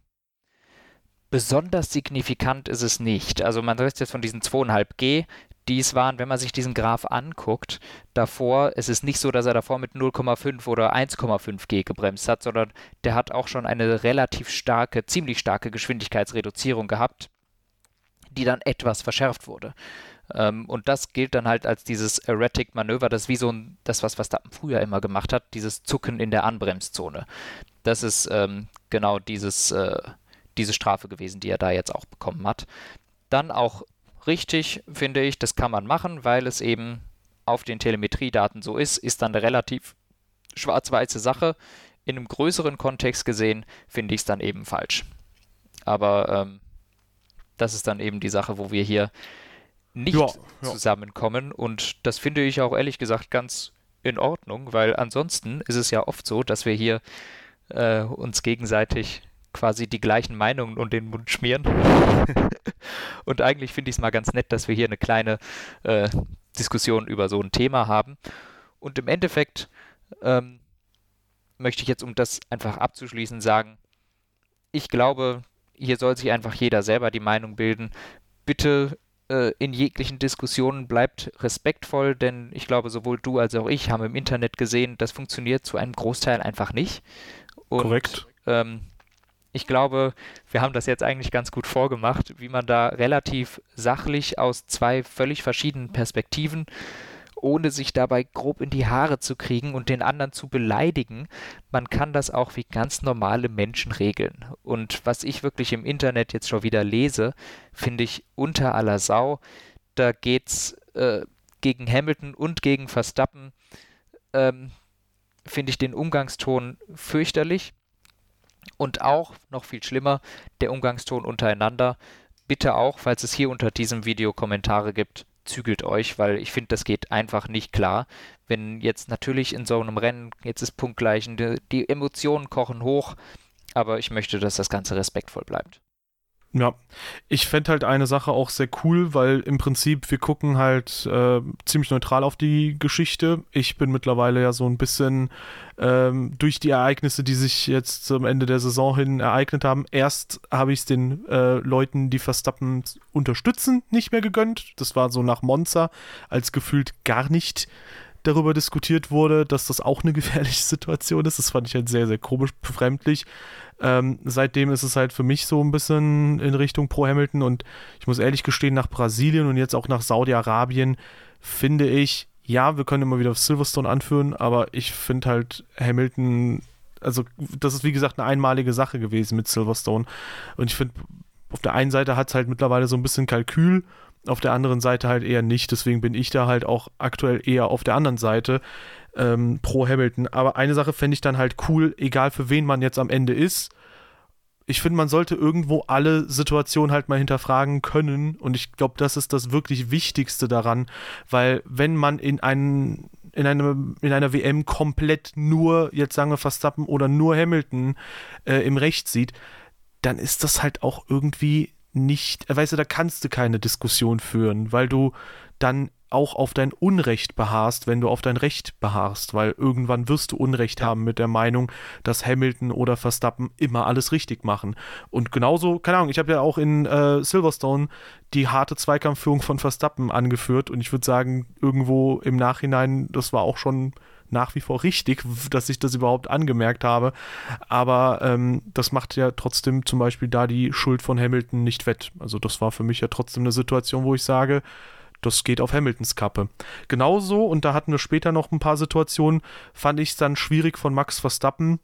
Besonders signifikant ist es nicht. Also man spricht jetzt von diesen 2,5 G, die es waren, wenn man sich diesen Graph anguckt, davor, es ist nicht so, dass er davor mit 0,5 oder 1,5 G gebremst hat, sondern der hat auch schon eine relativ starke, ziemlich starke Geschwindigkeitsreduzierung gehabt, die dann etwas verschärft wurde. Ähm, und das gilt dann halt als dieses Erratic Manöver, das ist wie so ein, das, was Verstappen früher immer gemacht hat, dieses Zucken in der Anbremszone. Das ist ähm, genau dieses, äh, diese Strafe gewesen, die er da jetzt auch bekommen hat. Dann auch richtig, finde ich, das kann man machen, weil es eben auf den Telemetriedaten so ist, ist dann eine relativ schwarz-weiße Sache. In einem größeren Kontext gesehen finde ich es dann eben falsch. Aber ähm, das ist dann eben die Sache, wo wir hier nicht ja, ja. zusammenkommen. Und das finde ich auch ehrlich gesagt ganz in Ordnung, weil ansonsten ist es ja oft so, dass wir hier äh, uns gegenseitig quasi die gleichen Meinungen und den Mund schmieren. und eigentlich finde ich es mal ganz nett, dass wir hier eine kleine äh, Diskussion über so ein Thema haben. Und im Endeffekt ähm, möchte ich jetzt, um das einfach abzuschließen, sagen, ich glaube, hier soll sich einfach jeder selber die Meinung bilden. Bitte äh, in jeglichen Diskussionen bleibt respektvoll, denn ich glaube, sowohl du als auch ich haben im Internet gesehen, das funktioniert zu einem Großteil einfach nicht. Und, Korrekt. Ähm, ich glaube, wir haben das jetzt eigentlich ganz gut vorgemacht, wie man da relativ sachlich aus zwei völlig verschiedenen Perspektiven ohne sich dabei grob in die Haare zu kriegen und den anderen zu beleidigen. Man kann das auch wie ganz normale Menschen regeln. Und was ich wirklich im Internet jetzt schon wieder lese, finde ich unter aller Sau. Da geht's äh, gegen Hamilton und gegen Verstappen. Ähm, finde ich den Umgangston fürchterlich. Und auch, noch viel schlimmer, der Umgangston untereinander. Bitte auch, falls es hier unter diesem Video Kommentare gibt, zügelt euch, weil ich finde, das geht einfach nicht klar. Wenn jetzt natürlich in so einem Rennen, jetzt ist punktgleich, die, die Emotionen kochen hoch, aber ich möchte, dass das Ganze respektvoll bleibt. Ja, ich fände halt eine Sache auch sehr cool, weil im Prinzip wir gucken halt äh, ziemlich neutral auf die Geschichte. Ich bin mittlerweile ja so ein bisschen ähm, durch die Ereignisse, die sich jetzt zum Ende der Saison hin ereignet haben. Erst habe ich es den äh, Leuten, die Verstappen unterstützen, nicht mehr gegönnt. Das war so nach Monza, als gefühlt gar nicht darüber diskutiert wurde, dass das auch eine gefährliche Situation ist. Das fand ich halt sehr, sehr komisch, befremdlich. Ähm, seitdem ist es halt für mich so ein bisschen in Richtung Pro Hamilton und ich muss ehrlich gestehen, nach Brasilien und jetzt auch nach Saudi-Arabien finde ich, ja, wir können immer wieder Silverstone anführen, aber ich finde halt Hamilton, also das ist wie gesagt eine einmalige Sache gewesen mit Silverstone und ich finde, auf der einen Seite hat es halt mittlerweile so ein bisschen Kalkül, auf der anderen Seite halt eher nicht, deswegen bin ich da halt auch aktuell eher auf der anderen Seite ähm, pro Hamilton. Aber eine Sache fände ich dann halt cool, egal für wen man jetzt am Ende ist. Ich finde, man sollte irgendwo alle Situationen halt mal hinterfragen können. Und ich glaube, das ist das wirklich Wichtigste daran, weil wenn man in einen in, einem, in einer WM komplett nur, jetzt sagen wir Verstappen oder nur Hamilton äh, im Recht sieht, dann ist das halt auch irgendwie nicht, äh, weißt du, da kannst du keine Diskussion führen, weil du dann auch auf dein Unrecht beharrst, wenn du auf dein Recht beharrst, weil irgendwann wirst du Unrecht haben mit der Meinung, dass Hamilton oder Verstappen immer alles richtig machen. Und genauso, keine Ahnung, ich habe ja auch in äh, Silverstone die harte Zweikampfführung von Verstappen angeführt und ich würde sagen, irgendwo im Nachhinein, das war auch schon nach wie vor richtig, dass ich das überhaupt angemerkt habe. Aber ähm, das macht ja trotzdem zum Beispiel da die Schuld von Hamilton nicht wett. Also das war für mich ja trotzdem eine Situation, wo ich sage, das geht auf Hamiltons Kappe. Genauso, und da hatten wir später noch ein paar Situationen, fand ich es dann schwierig von Max Verstappen,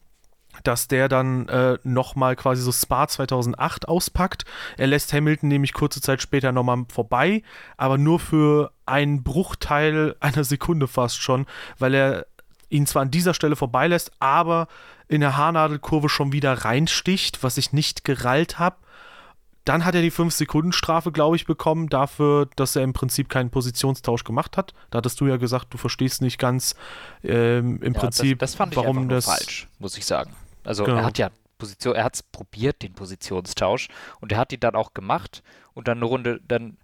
dass der dann äh, nochmal quasi so Spa 2008 auspackt. Er lässt Hamilton nämlich kurze Zeit später nochmal vorbei, aber nur für einen Bruchteil einer Sekunde fast schon, weil er ihn zwar an dieser Stelle vorbeilässt, aber in der Haarnadelkurve schon wieder reinsticht, was ich nicht gerallt habe. Dann hat er die 5-Sekunden-Strafe, glaube ich, bekommen, dafür, dass er im Prinzip keinen Positionstausch gemacht hat. Da hattest du ja gesagt, du verstehst nicht ganz ähm, im ja, Prinzip, das, das fand ich warum das. falsch, muss ich sagen. Also genau. er hat ja Position, er hat es probiert, den Positionstausch, und er hat ihn dann auch gemacht und dann eine Runde, dann,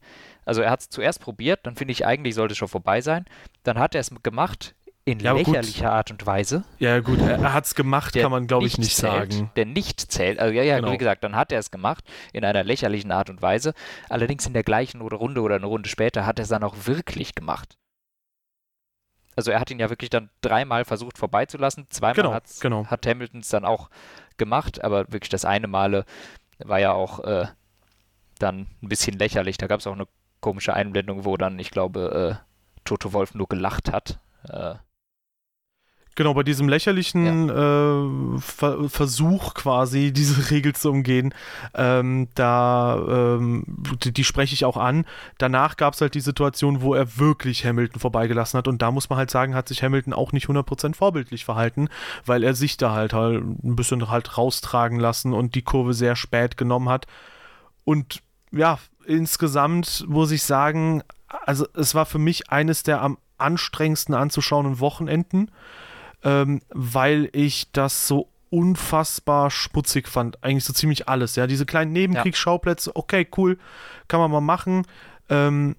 also er hat es zuerst probiert, dann finde ich eigentlich sollte es schon vorbei sein. Dann hat er es gemacht, in ja, lächerlicher gut. Art und Weise. Ja, gut, er hat es gemacht, kann man, glaube ich, nicht zählt, sagen. Der nicht zählt, also ja, ja, genau. wie gesagt, dann hat er es gemacht, in einer lächerlichen Art und Weise. Allerdings in der gleichen Runde oder eine Runde später hat er es dann auch wirklich gemacht. Also er hat ihn ja wirklich dann dreimal versucht vorbeizulassen. Zweimal genau, genau. hat Hamilton es dann auch gemacht, aber wirklich das eine Male war ja auch äh, dann ein bisschen lächerlich. Da gab es auch eine komische Einblendung, wo dann, ich glaube, äh, Toto Wolf nur gelacht hat. Äh, Genau, bei diesem lächerlichen ja. äh, Ver Versuch quasi, diese Regel zu umgehen, ähm, da, ähm, die, die, spreche ich auch an. Danach gab es halt die Situation, wo er wirklich Hamilton vorbeigelassen hat und da muss man halt sagen, hat sich Hamilton auch nicht 100% vorbildlich verhalten, weil er sich da halt, halt ein bisschen halt raustragen lassen und die Kurve sehr spät genommen hat. Und ja, insgesamt muss ich sagen, also es war für mich eines der am anstrengendsten anzuschauenden Wochenenden ähm, weil ich das so unfassbar schmutzig fand. Eigentlich so ziemlich alles. Ja, diese kleinen Nebenkriegsschauplätze, okay, cool, kann man mal machen. Ähm,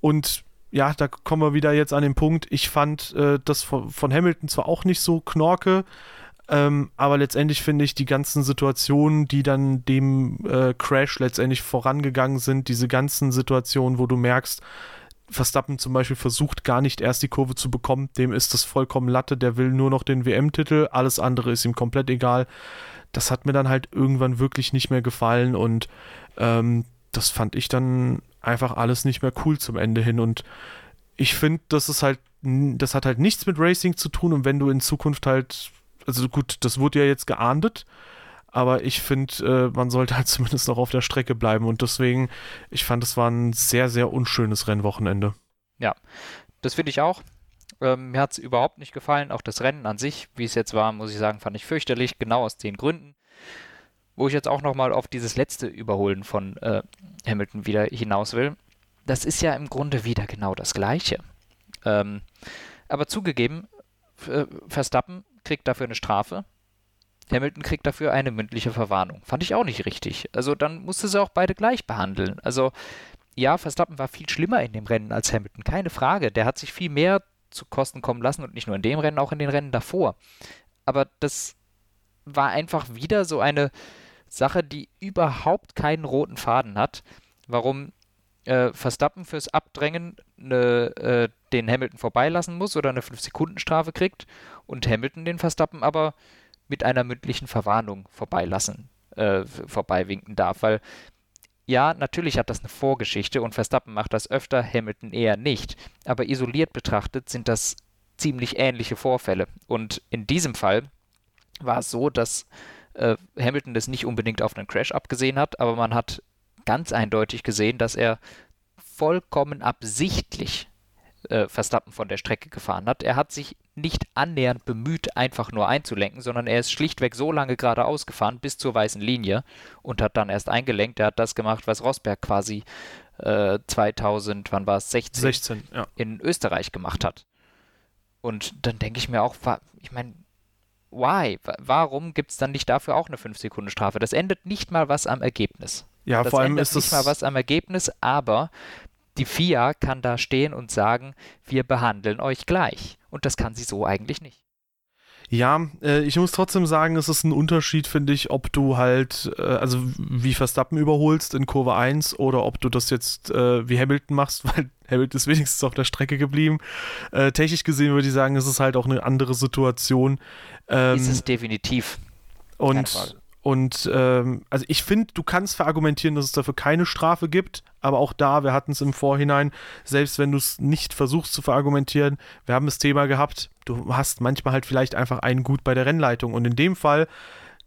und ja, da kommen wir wieder jetzt an den Punkt. Ich fand äh, das von, von, Hamilton zwar auch nicht so knorke, Ähm, aber letztendlich finde ich die ganzen Situationen, die dann dem äh, Crash letztendlich vorangegangen sind, diese ganzen Situationen, wo du merkst, Verstappen zum Beispiel versucht gar nicht erst die Kurve zu bekommen, dem ist das vollkommen Latte, der will nur noch den WM-Titel, alles andere ist ihm komplett egal. Das hat mir dann halt irgendwann wirklich nicht mehr gefallen und ähm, das fand ich dann einfach alles nicht mehr cool zum Ende hin. Und ich finde, das ist halt, das hat halt nichts mit Racing zu tun. Und wenn du in Zukunft halt, also gut, das wurde ja jetzt geahndet, aber ich finde, äh, man sollte halt zumindest noch auf der Strecke bleiben und deswegen, ich fand, es war ein sehr, sehr unschönes Rennwochenende. Ja, das finde ich auch. Ähm, mir hat es überhaupt nicht gefallen, auch das Rennen an sich, wie es jetzt war, muss ich sagen, fand ich fürchterlich, genau aus den Gründen. Wo ich jetzt auch nochmal auf dieses letzte Überholen von äh, Hamilton wieder hinaus will. Das ist ja im Grunde wieder genau das Gleiche. Ähm, aber zugegeben, Verstappen kriegt dafür eine Strafe, Hamilton kriegt dafür eine mündliche Verwarnung. Fand ich auch nicht richtig. Also dann musste sie auch beide gleich behandeln. Also ja, Verstappen war viel schlimmer in dem Rennen als Hamilton, keine Frage. Der hat sich viel mehr zu Kosten kommen lassen und nicht nur in dem Rennen, auch in den Rennen davor. Aber das war einfach wieder so eine Sache, die überhaupt keinen roten Faden hat. Warum äh, Verstappen fürs Abdrängen eine, äh, den Hamilton vorbeilassen muss oder eine 5-Sekunden-Strafe kriegt und Hamilton den Verstappen aber mit einer mündlichen Verwarnung vorbeilassen, äh, vorbeiwinken darf, weil ja, natürlich hat das eine Vorgeschichte und Verstappen macht das öfter, Hamilton eher nicht. Aber isoliert betrachtet sind das ziemlich ähnliche Vorfälle. Und in diesem Fall war es so, dass äh, Hamilton das nicht unbedingt auf einen Crash abgesehen hat, aber man hat ganz eindeutig gesehen, dass er vollkommen absichtlich äh, Verstappen von der Strecke gefahren hat. Er hat sich nicht annähernd bemüht, einfach nur einzulenken, sondern er ist schlichtweg so lange geradeaus gefahren bis zur weißen Linie und hat dann erst eingelenkt. Er hat das gemacht, was Rosberg quasi äh, 2000, wann war es, 16, 16 ja. in Österreich gemacht hat. Und dann denke ich mir auch, ich meine, why? Warum gibt es dann nicht dafür auch eine 5-Sekunden-Strafe? Das ändert nicht mal was am Ergebnis. Ja, das vor allem ist nicht es mal was am Ergebnis, aber die FIA kann da stehen und sagen, wir behandeln euch gleich. Und das kann sie so eigentlich nicht. Ja, äh, ich muss trotzdem sagen, es ist ein Unterschied, finde ich, ob du halt, äh, also wie Verstappen überholst in Kurve 1 oder ob du das jetzt äh, wie Hamilton machst, weil Hamilton ist wenigstens auf der Strecke geblieben. Technisch gesehen würde ich sagen, es ist halt auch eine andere Situation. Ähm, ist es definitiv. Und und ähm, also ich finde, du kannst verargumentieren, dass es dafür keine Strafe gibt, aber auch da, wir hatten es im Vorhinein, selbst wenn du es nicht versuchst zu verargumentieren, wir haben das Thema gehabt, du hast manchmal halt vielleicht einfach einen gut bei der Rennleitung. Und in dem Fall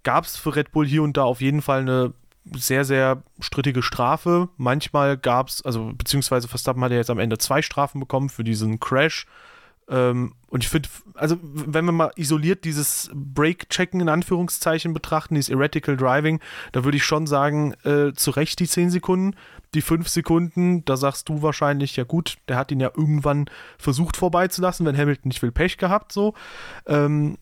gab es für Red Bull hier und da auf jeden Fall eine sehr, sehr strittige Strafe. Manchmal gab es, also beziehungsweise Verstappen hat ja jetzt am Ende zwei Strafen bekommen für diesen Crash ähm, und ich finde, also wenn wir mal isoliert dieses Break-Checken in Anführungszeichen betrachten, dieses Erratical Driving, da würde ich schon sagen, äh, zu Recht die 10 Sekunden. Die 5 Sekunden, da sagst du wahrscheinlich, ja gut, der hat ihn ja irgendwann versucht vorbeizulassen, wenn Hamilton nicht viel Pech gehabt, so. Ähm,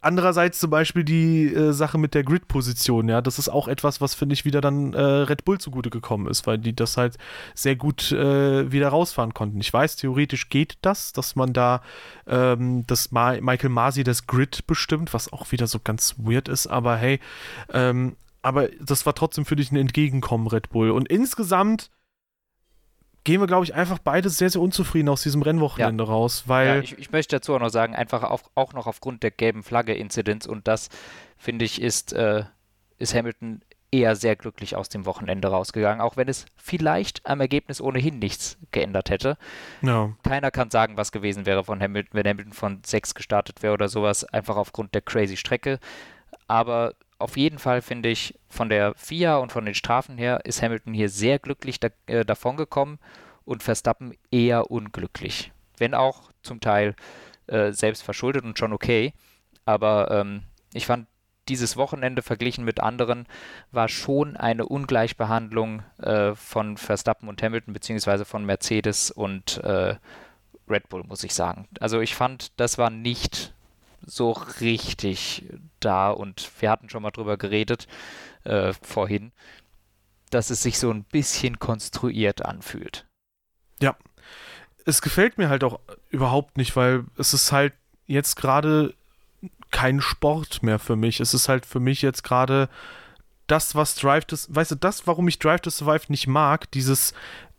andererseits zum Beispiel die äh, Sache mit der Grid-Position, ja, das ist auch etwas, was finde ich wieder dann äh, Red Bull zugute gekommen ist, weil die das halt sehr gut äh, wieder rausfahren konnten. Ich weiß, theoretisch geht das, dass man da, ähm, dass Ma Michael Masi das Grid bestimmt, was auch wieder so ganz weird ist, aber hey, ähm, aber das war trotzdem für dich ein Entgegenkommen, Red Bull. Und insgesamt gehen wir, glaube ich, einfach beide sehr, sehr unzufrieden aus diesem Rennwochenende ja. raus, weil. Ja, ich, ich, möchte dazu auch noch sagen, einfach auf, auch noch aufgrund der gelben Flagge-Inzidenz und das, finde ich, ist, äh, ist Hamilton eher sehr glücklich aus dem Wochenende rausgegangen, auch wenn es vielleicht am Ergebnis ohnehin nichts geändert hätte. No. Keiner kann sagen, was gewesen wäre von Hamilton, wenn Hamilton von 6 gestartet wäre oder sowas, einfach aufgrund der crazy Strecke. Aber auf jeden Fall finde ich, von der FIA und von den Strafen her ist Hamilton hier sehr glücklich da, äh, davongekommen und Verstappen eher unglücklich. Wenn auch zum Teil äh, selbst verschuldet und schon okay. Aber ähm, ich fand, dieses Wochenende verglichen mit anderen war schon eine Ungleichbehandlung äh, von Verstappen und Hamilton, beziehungsweise von Mercedes und äh, Red Bull, muss ich sagen. Also ich fand, das war nicht so richtig da und wir hatten schon mal drüber geredet äh, vorhin, dass es sich so ein bisschen konstruiert anfühlt. Ja, es gefällt mir halt auch überhaupt nicht, weil es ist halt jetzt gerade kein Sport mehr für mich. Es ist halt für mich jetzt gerade das, was Drive to, weißt du, das, warum ich Drive to Survive nicht mag, dieses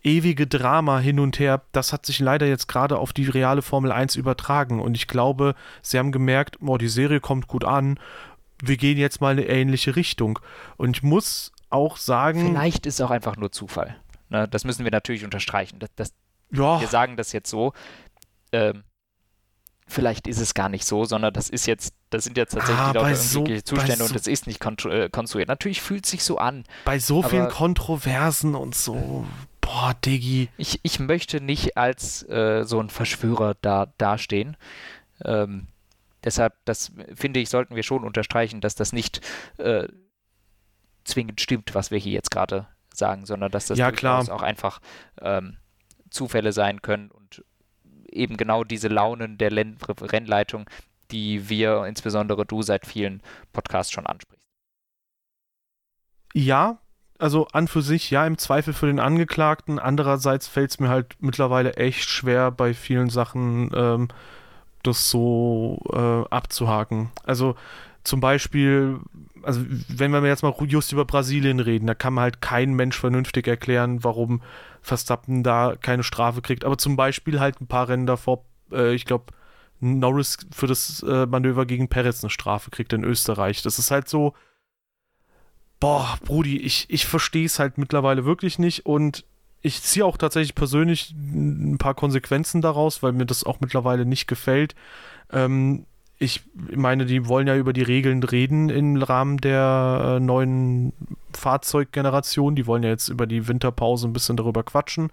ewige Drama hin und her, das hat sich leider jetzt gerade auf die reale Formel 1 übertragen. Und ich glaube, sie haben gemerkt, oh, die Serie kommt gut an, wir gehen jetzt mal in eine ähnliche Richtung. Und ich muss auch sagen. Vielleicht ist es auch einfach nur Zufall. Ne? Das müssen wir natürlich unterstreichen. Das, das, ja. Wir sagen das jetzt so. Ähm, vielleicht ist es gar nicht so, sondern das ist jetzt, das sind jetzt tatsächlich ah, lauter so, Zustände so, und das ist nicht äh, konstruiert. Natürlich fühlt es sich so an. Bei so vielen Kontroversen und so. Boah, Diggi. Ich, ich möchte nicht als äh, so ein Verschwörer da dastehen. Ähm, deshalb, das finde ich, sollten wir schon unterstreichen, dass das nicht äh, zwingend stimmt, was wir hier jetzt gerade sagen, sondern dass das ja, auch einfach ähm, Zufälle sein können und eben genau diese Launen der Len Rennleitung, die wir, insbesondere du, seit vielen Podcasts schon ansprichst. Ja, also an für sich, ja, im Zweifel für den Angeklagten. Andererseits fällt es mir halt mittlerweile echt schwer, bei vielen Sachen ähm, das so äh, abzuhaken. Also zum Beispiel, also wenn wir jetzt mal just über Brasilien reden, da kann man halt kein Mensch vernünftig erklären, warum Verstappen da keine Strafe kriegt. Aber zum Beispiel halt ein paar Rennen davor, äh, ich glaube, Norris für das äh, Manöver gegen Perez eine Strafe kriegt in Österreich. Das ist halt so, boah, Brudi, ich, ich verstehe es halt mittlerweile wirklich nicht und ich ziehe auch tatsächlich persönlich ein paar Konsequenzen daraus, weil mir das auch mittlerweile nicht gefällt. Ähm, ich meine, die wollen ja über die Regeln reden im Rahmen der äh, neuen Fahrzeuggeneration. Die wollen ja jetzt über die Winterpause ein bisschen darüber quatschen.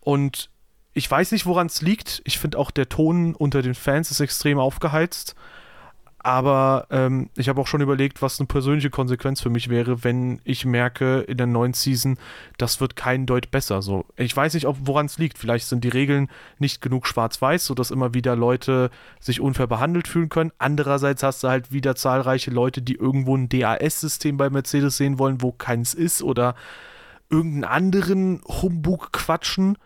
Und ich weiß nicht, woran es liegt. Ich finde auch der Ton unter den Fans ist extrem aufgeheizt. Aber ähm, ich habe auch schon überlegt, was eine persönliche Konsequenz für mich wäre, wenn ich merke in der neuen Season, das wird kein Deut besser. So, ich weiß nicht, woran es liegt. Vielleicht sind die Regeln nicht genug schwarz-weiß, sodass immer wieder Leute sich unfair behandelt fühlen können. Andererseits hast du halt wieder zahlreiche Leute, die irgendwo ein DAS-System bei Mercedes sehen wollen, wo keins ist oder irgendeinen anderen Humbug quatschen.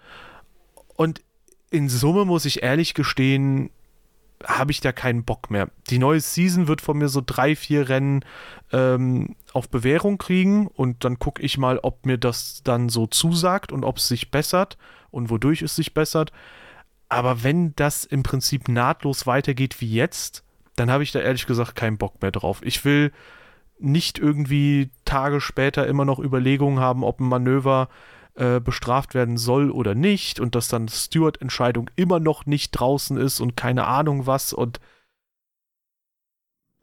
Und in Summe muss ich ehrlich gestehen, habe ich da keinen Bock mehr. Die neue Season wird von mir so drei, vier Rennen ähm, auf Bewährung kriegen und dann gucke ich mal, ob mir das dann so zusagt und ob es sich bessert und wodurch es sich bessert. Aber wenn das im Prinzip nahtlos weitergeht wie jetzt, dann habe ich da ehrlich gesagt keinen Bock mehr drauf. Ich will nicht irgendwie Tage später immer noch Überlegungen haben, ob ein Manöver äh, bestraft werden soll oder nicht und dass dann Stewart-Entscheidung immer noch nicht draußen ist und keine Ahnung was und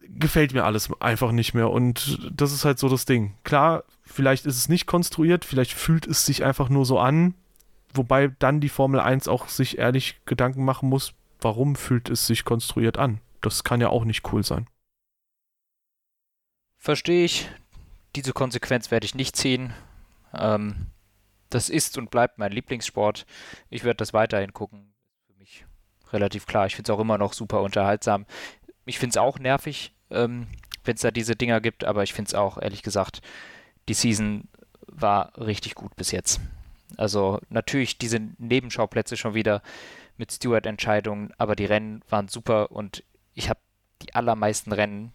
gefällt mir alles einfach nicht mehr und das ist halt so das Ding. Klar, vielleicht ist es nicht konstruiert, vielleicht fühlt es sich einfach nur so an, wobei dann die Formel 1 auch sich ehrlich Gedanken machen muss, warum fühlt es sich konstruiert an? Das kann ja auch nicht cool sein. Verstehe ich. Diese Konsequenz werde ich nicht ziehen. Ähm, das ist und bleibt mein Lieblingssport. Ich werde das weiterhin gucken. Für mich relativ klar. Ich finde es auch immer noch super unterhaltsam. Ich finde es auch nervig, ähm, wenn es da diese Dinger gibt, aber ich finde es auch, ehrlich gesagt, die Season war richtig gut bis jetzt. Also natürlich diese Nebenschauplätze schon wieder mit Stewart-Entscheidungen, aber die Rennen waren super und ich habe die allermeisten Rennen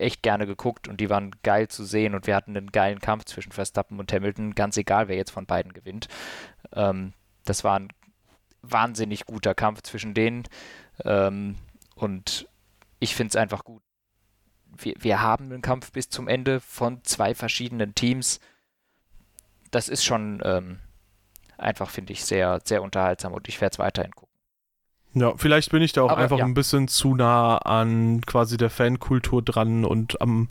echt gerne geguckt und die waren geil zu sehen und wir hatten einen geilen Kampf zwischen Verstappen und Hamilton, ganz egal, wer jetzt von beiden gewinnt. Ähm, das war ein wahnsinnig guter Kampf zwischen denen ähm, und ich finde es einfach gut. Wir, wir haben einen Kampf bis zum Ende von zwei verschiedenen Teams. Das ist schon ähm, einfach, finde ich, sehr, sehr unterhaltsam und ich werde es weiterhin gucken. Ja, vielleicht bin ich da auch Aber, einfach ja. ein bisschen zu nah an quasi der Fankultur dran und am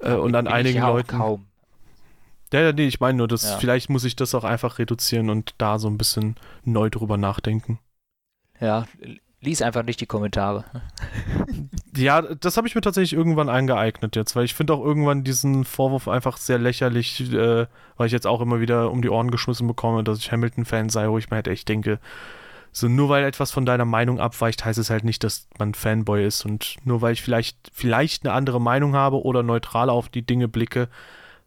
äh, und an einigen Leuten. Kaum. Ja, ja, nee, ich meine nur, dass ja. vielleicht muss ich das auch einfach reduzieren und da so ein bisschen neu drüber nachdenken. Ja, lies einfach nicht die Kommentare. ja, das habe ich mir tatsächlich irgendwann eingeeignet jetzt, weil ich finde auch irgendwann diesen Vorwurf einfach sehr lächerlich, äh, weil ich jetzt auch immer wieder um die Ohren geschmissen bekomme, dass ich Hamilton-Fan sei, wo ich mir halt echt denke, so nur weil etwas von deiner Meinung abweicht, heißt es halt nicht, dass man Fanboy ist. Und nur weil ich vielleicht, vielleicht eine andere Meinung habe oder neutral auf die Dinge blicke,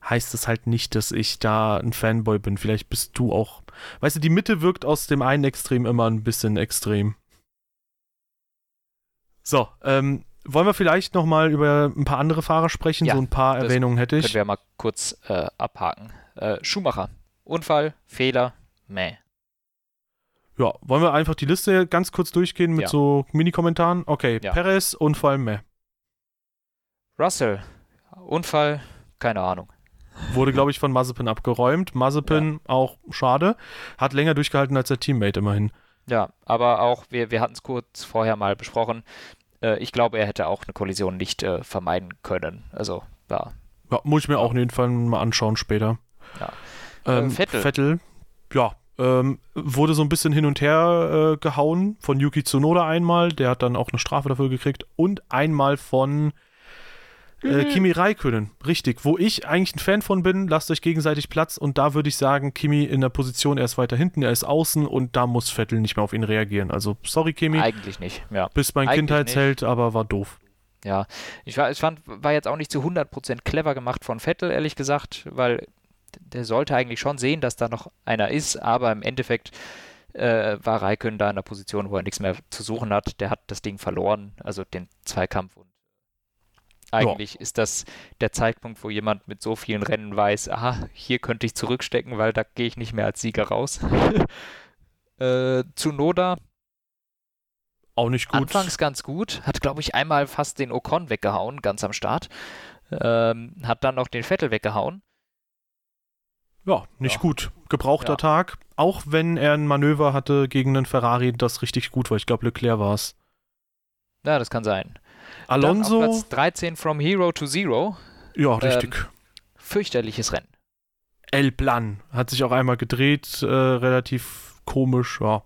heißt es halt nicht, dass ich da ein Fanboy bin. Vielleicht bist du auch. Weißt du, die Mitte wirkt aus dem einen Extrem immer ein bisschen extrem. So, ähm, Wollen wir vielleicht nochmal über ein paar andere Fahrer sprechen? Ja, so ein paar Erwähnungen hätte Können ich. wir mal kurz äh, abhaken. Äh, Schumacher. Unfall, Fehler, meh. Ja, wollen wir einfach die Liste ganz kurz durchgehen mit Ja. so Mini-Kommentaren? Okay, Ja. Perez, Unfall, meh. Russell. Unfall, keine Ahnung. Wurde, glaube ich, von Mazepin abgeräumt. Mazepin auch schade. Hat länger durchgehalten als der Teammate immerhin. Ja, aber auch, wir, wir hatten es kurz vorher mal besprochen. Äh, ich glaube, er hätte auch eine Kollision nicht äh, vermeiden können. Also, ja. Ja, muss ich mir auch auf jeden Fall mal anschauen später. Ja. Ähm, Äh, Vettel. Vettel, ja, ähm, wurde so ein bisschen hin und her äh, gehauen von Yuki Tsunoda einmal, der hat dann auch eine Strafe dafür gekriegt. Und einmal von äh, Mhm. Kimi Räikkönen, richtig, wo ich eigentlich ein Fan von bin, lasst euch gegenseitig Platz. Und da würde ich sagen, Kimi in der Position, er ist weiter hinten, er ist außen. Und da muss Vettel nicht mehr auf ihn reagieren. Also sorry Kimi, Eigentlich nicht, ja. bist mein eigentlich Kindheitsheld, aber war doof. Ja, ich, war, ich fand, war jetzt auch nicht zu 100% clever gemacht von Vettel, ehrlich gesagt, weil der sollte eigentlich schon sehen, dass da noch einer ist, aber im Endeffekt äh, war Raikön da in einer Position, wo er nichts mehr zu suchen hat. Der hat das Ding verloren, also den Zweikampf. Und eigentlich ist das der Zeitpunkt, wo jemand mit so vielen Rennen weiß, aha, hier könnte ich zurückstecken, weil da gehe ich nicht mehr als Sieger raus. äh, Tsunoda Auch nicht gut. Anfangs ganz gut, hat glaube ich einmal fast den Ocon weggehauen, ganz am Start. Ähm, hat dann noch den Vettel weggehauen. Ja, nicht Ja. gut. Gebrauchter Ja. Tag. Auch wenn er ein Manöver hatte gegen einen Ferrari, das richtig gut war. Ich glaube, Leclerc war es. Ja, das kann sein. Dann auf Alonso, Platz 13 from Hero to Zero. ja, richtig. Fürchterliches Rennen. El Plan hat sich auch einmal gedreht, äh, relativ komisch, ja.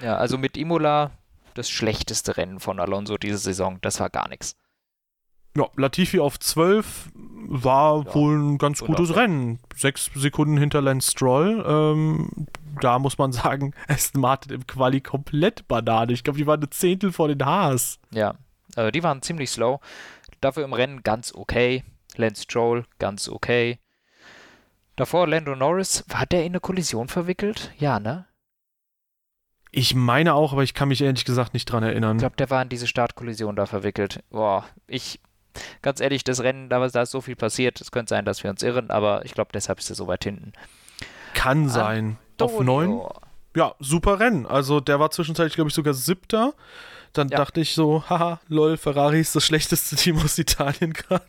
Ja, also mit Imola das schlechteste Rennen von Alonso diese Saison. Das war gar nichts. Ja, Latifi auf 12 war Ja, wohl ein ganz gutes Rennen. Sechs Sekunden hinter Lance Stroll. Ähm, da muss man sagen, Aston Martin im Quali komplett Banane. Ich glaube, die waren eine Zehntel vor den Haas. Ja, äh, die waren ziemlich slow. Dafür im Rennen ganz okay. Lance Stroll ganz okay. Davor Lando Norris. War der in eine Kollision verwickelt? Ja, ne? Ich meine auch, aber ich kann mich ehrlich gesagt nicht dran erinnern. Ich glaube, der war in diese Startkollision da verwickelt. Boah, ich, ganz ehrlich, das Rennen, da, da ist so viel passiert. Es könnte sein, dass wir uns irren, aber ich glaube, deshalb ist er so weit hinten. Kann sein. Auf Antonio. 9? Ja, super Rennen. Also der war zwischenzeitlich, glaube ich, sogar siebter. Dann Ja. dachte ich so, haha, lol, Ferrari ist das schlechteste Team aus Italien gerade.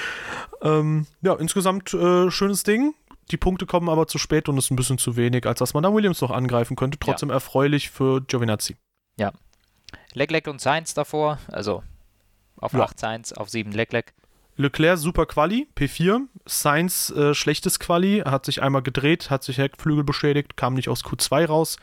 ähm, ja, insgesamt äh, schönes Ding. Die Punkte kommen aber zu spät und ist ein bisschen zu wenig, als dass man da Williams noch angreifen könnte. Trotzdem erfreulich für Giovinazzi. Leclerc und Sainz davor, also auf Ja. 8 Sainz, auf 7 Leclerc. Leclerc super Quali, P4. Sainz äh, schlechtes Quali, hat sich einmal gedreht, hat sich Heckflügel beschädigt, kam nicht aus Q2 raus.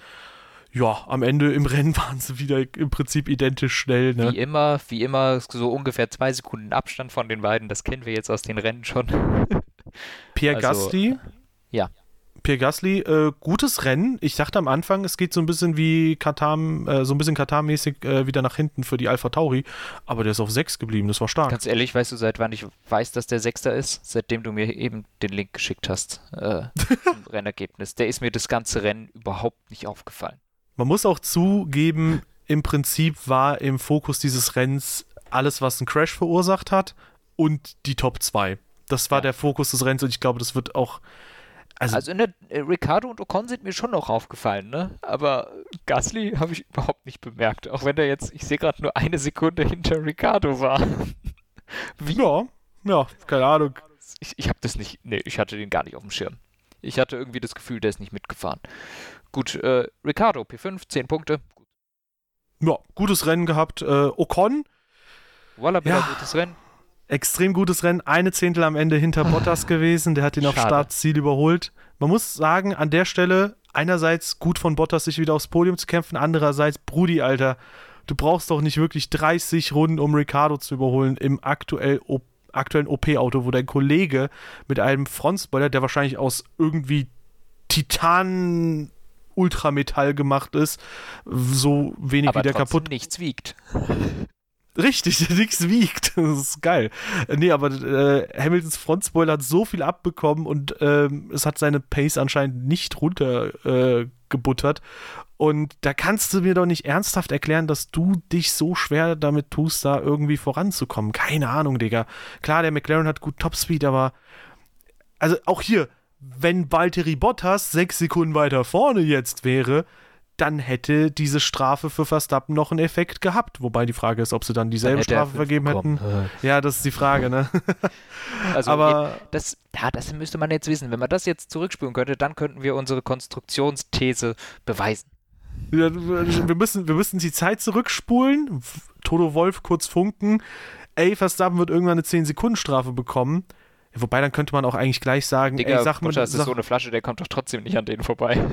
Ja, am Ende im Rennen waren sie wieder im Prinzip identisch schnell. Ne? Wie immer, wie immer, so ungefähr zwei Sekunden Abstand von den beiden, das kennen wir jetzt aus den Rennen schon. Pierre Also, Gasly. ja. Pierre Gasly, äh, gutes Rennen. Ich dachte am Anfang, es geht so ein bisschen wie Katar, äh, so ein bisschen Katar-mäßig äh, wieder nach hinten für die Alpha Tauri, aber der ist auf 6 geblieben, das war stark. Ganz ehrlich, weißt du, seit wann ich weiß, dass der Sechster ist? Seitdem du mir eben den Link geschickt hast äh, zum Rennergebnis. Der ist mir das ganze Rennen überhaupt nicht aufgefallen. Man muss auch zugeben, im Prinzip war im Fokus dieses Rennens alles, was einen Crash verursacht hat und die Top 2. Das war Ja. der Fokus des Rennens und ich glaube, das wird auch. Also, Also in der, äh, Ricardo und Ocon sind mir schon noch aufgefallen, ne? Aber Gasly habe ich überhaupt nicht bemerkt. Auch wenn er jetzt, ich sehe gerade nur eine Sekunde hinter Ricardo war. Wie? ja, ja, keine Ahnung. Ich, ich habe das nicht, nee, ich hatte den gar nicht auf dem Schirm. Ich hatte irgendwie das Gefühl, der ist nicht mitgefahren. Gut, äh, Ricardo, P5, 10 Punkte. Ja, gutes Rennen gehabt. Äh, Ocon, Voila, wieder Ja. gutes Rennen. Extrem gutes Rennen. Eine Zehntel am Ende hinter Bottas gewesen. Der hat ihn auf. Startziel überholt. Man muss sagen, an der Stelle einerseits gut von Bottas, sich wieder aufs Podium zu kämpfen. Andererseits, Brudi, Alter, du brauchst doch nicht wirklich 30 Runden, um Ricardo zu überholen im aktuell aktuellen OP-Auto, wo dein Kollege mit einem Frontspoiler, der wahrscheinlich aus irgendwie Titan Ultrametall gemacht ist, so wenig Aber wieder kaputt nichts wiegt. Richtig, nichts wiegt. Das ist geil. Nee, aber äh, Hamiltons Frontspoiler hat so viel abbekommen und ähm, es hat seine Pace anscheinend nicht runtergebuttert. Äh, und da kannst du mir doch nicht ernsthaft erklären, dass du dich so schwer damit tust, da irgendwie voranzukommen. Keine Ahnung, Digga. Klar, der McLaren hat gut Topspeed, aber also auch hier, wenn Valtteri Bottas sechs Sekunden weiter vorne jetzt wäre, dann hätte diese Strafe für Verstappen noch einen Effekt gehabt. Wobei die Frage ist, ob sie dann dieselbe dann Strafe vergeben bekommen. hätten. Ja, das ist die Frage, ne? also, Aber das, ja, das müsste man jetzt wissen. Wenn man das jetzt zurückspüren könnte, dann könnten wir unsere Konstruktionsthese beweisen. Ja, wir, müssen, wir müssen die Zeit zurückspulen. Toto Wolf kurz funken. Ey, Verstappen wird irgendwann eine 10-Sekunden-Strafe bekommen. Wobei, dann könnte man auch eigentlich gleich sagen, Digga, ey, sag mal. Das ist so eine Flasche, der kommt doch trotzdem nicht an denen vorbei.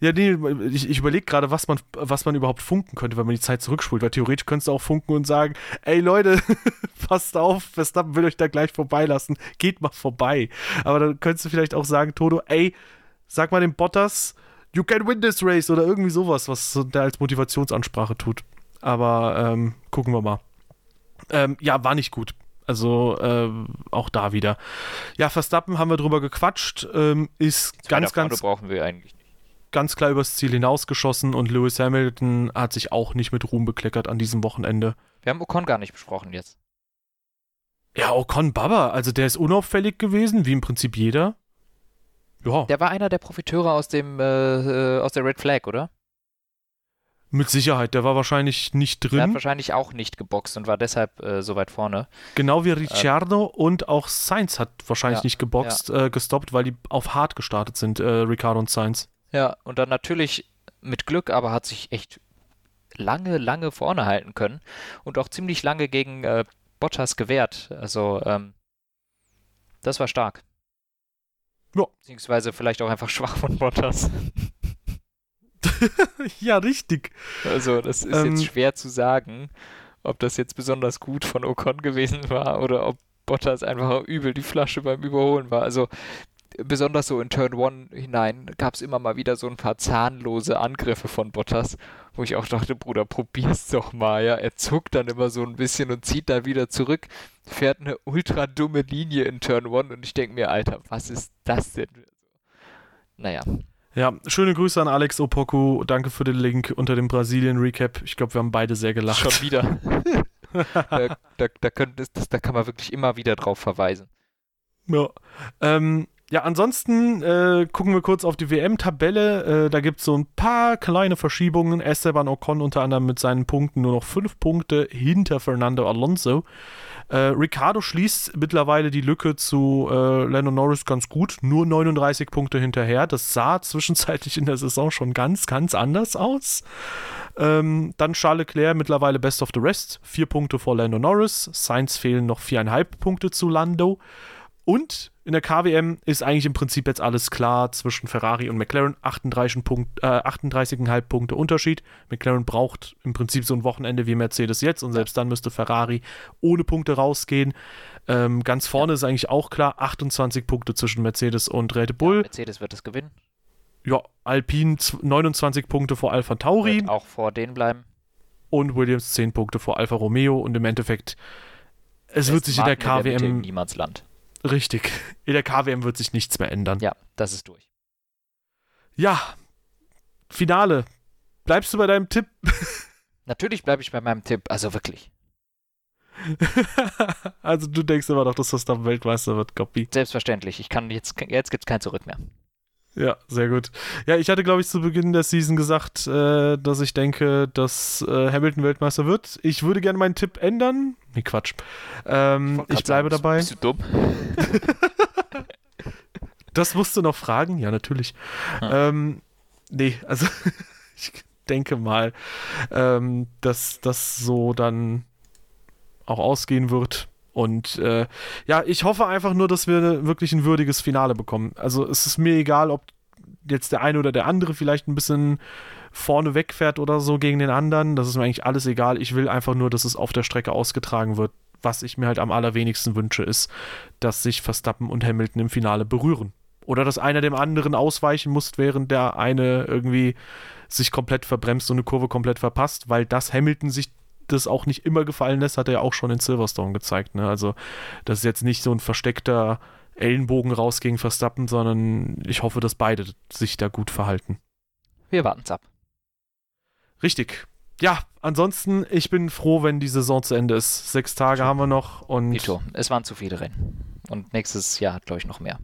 Ja, nee, ich, ich überlege gerade, was man, was man überhaupt funken könnte, wenn man die Zeit zurückspult. Weil theoretisch könntest du auch funken und sagen, ey Leute, passt auf, Verstappen will euch da gleich vorbeilassen. Geht mal vorbei. Aber dann könntest du vielleicht auch sagen, Toto, ey, sag mal dem Bottas, you can win this race oder irgendwie sowas, was der als Motivationsansprache tut. Aber ähm, gucken wir mal. Ähm, ja, war nicht gut. Also äh, auch da wieder. Ja, Verstappen haben wir drüber gequatscht, ähm, ist das ganz, ganz. brauchen wir eigentlich nicht. Ganz klar übers Ziel hinausgeschossen und Lewis Hamilton hat sich auch nicht mit Ruhm bekleckert an diesem Wochenende. Wir haben Ocon gar nicht besprochen jetzt. Ja, Ocon Baba, also der ist unauffällig gewesen, wie im Prinzip jeder. Ja. Der war einer der Profiteure aus dem äh, äh aus der Red Flag, oder? Mit Sicherheit, der war wahrscheinlich nicht drin. Der hat wahrscheinlich auch nicht geboxt und war deshalb äh, so weit vorne. Genau wie Ricciardo äh, und auch Sainz hat wahrscheinlich ja, nicht geboxt, ja. äh, gestoppt, weil die auf hart gestartet sind, äh, Ricciardo und Sainz. Ja, und dann natürlich mit Glück, aber hat sich echt lange, lange vorne halten können und auch ziemlich lange gegen äh, Bottas gewehrt. Also, ähm, das war stark. Ja. Beziehungsweise vielleicht auch einfach schwach von Bottas. ja, richtig. Also, das ist ähm, jetzt schwer zu sagen, ob das jetzt besonders gut von Ocon gewesen war oder ob Bottas einfach übel die Flasche beim Überholen war. Also, besonders so in Turn 1 hinein gab es immer mal wieder so ein paar zahnlose Angriffe von Bottas, wo ich auch dachte, Bruder, probier's doch mal, ja. Er zuckt dann immer so ein bisschen und zieht dann wieder zurück, fährt eine ultra dumme Linie in Turn 1 und ich denke mir, Alter, was ist das denn? Naja. Ja, schöne Grüße an Alex Opoku. Danke für den Link unter dem Brasilien-Recap. Ich glaube, wir haben beide sehr gelacht. Schon wieder. da, da, da, können, das, da kann man wirklich immer wieder drauf verweisen. Ja. Ähm, ja, ansonsten äh, gucken wir kurz auf die WM-Tabelle. Äh, da gibt es so ein paar kleine Verschiebungen. Esteban Ocon unter anderem mit seinen Punkten nur noch fünf Punkte hinter Fernando Alonso. Äh, Ricardo schließt mittlerweile die Lücke zu äh, Lando Norris ganz gut, nur 39 Punkte hinterher. Das sah zwischenzeitlich in der Saison schon ganz, ganz anders aus. Ähm, dann Charles Leclerc mittlerweile Best of the Rest, vier Punkte vor Lando Norris. Sainz fehlen noch viereinhalb Punkte zu Lando. Und in der KWM ist eigentlich im Prinzip jetzt alles klar zwischen Ferrari und McLaren. 38,5 Punkt, äh, 38 Punkte Unterschied. McLaren braucht im Prinzip so ein Wochenende wie Mercedes jetzt und selbst dann müsste Ferrari ohne Punkte rausgehen. Ähm, ganz vorne ja. ist eigentlich auch klar, 28 Punkte zwischen Mercedes und Red Bull. Ja, Mercedes wird es gewinnen. Ja, Alpine 29 Punkte vor Alpha Tauri. Wird auch vor denen bleiben. Und Williams 10 Punkte vor Alfa Romeo und im Endeffekt, es wird sich in der KWM. Niemandsland. Richtig. In der KWM wird sich nichts mehr ändern. Ja, das ist durch. Ja, Finale. Bleibst du bei deinem Tipp? Natürlich bleibe ich bei meinem Tipp, also wirklich. also du denkst immer noch, dass das dann Weltmeister wird, Copy. Selbstverständlich. Ich kann jetzt, jetzt gibt es kein Zurück mehr. Ja, sehr gut. Ja, ich hatte, glaube ich, zu Beginn der Season gesagt, äh, dass ich denke, dass äh, Hamilton Weltmeister wird. Ich würde gerne meinen Tipp ändern. Nee, Quatsch. Ähm, ich, ich bleibe sagen, dabei. Bist du dumm? das musst du noch fragen? Ja, natürlich. Hm. Ähm, nee, also ich denke mal, ähm, dass das so dann auch ausgehen wird. Und äh, ja, ich hoffe einfach nur, dass wir wirklich ein würdiges Finale bekommen. Also es ist mir egal, ob jetzt der eine oder der andere vielleicht ein bisschen vorne wegfährt oder so gegen den anderen. Das ist mir eigentlich alles egal. Ich will einfach nur, dass es auf der Strecke ausgetragen wird. Was ich mir halt am allerwenigsten wünsche, ist, dass sich Verstappen und Hamilton im Finale berühren. Oder dass einer dem anderen ausweichen muss, während der eine irgendwie sich komplett verbremst und eine Kurve komplett verpasst, weil das Hamilton sich das auch nicht immer gefallen lässt, hat er ja auch schon in Silverstone gezeigt. Ne? Also das ist jetzt nicht so ein versteckter Ellenbogen raus gegen Verstappen, sondern ich hoffe, dass beide sich da gut verhalten. Wir warten es ab. Richtig. Ja, ansonsten, ich bin froh, wenn die Saison zu Ende ist. Sechs Tage haben wir noch und. Vito, es waren zu viele Rennen. Und nächstes Jahr, glaube ich, noch mehr.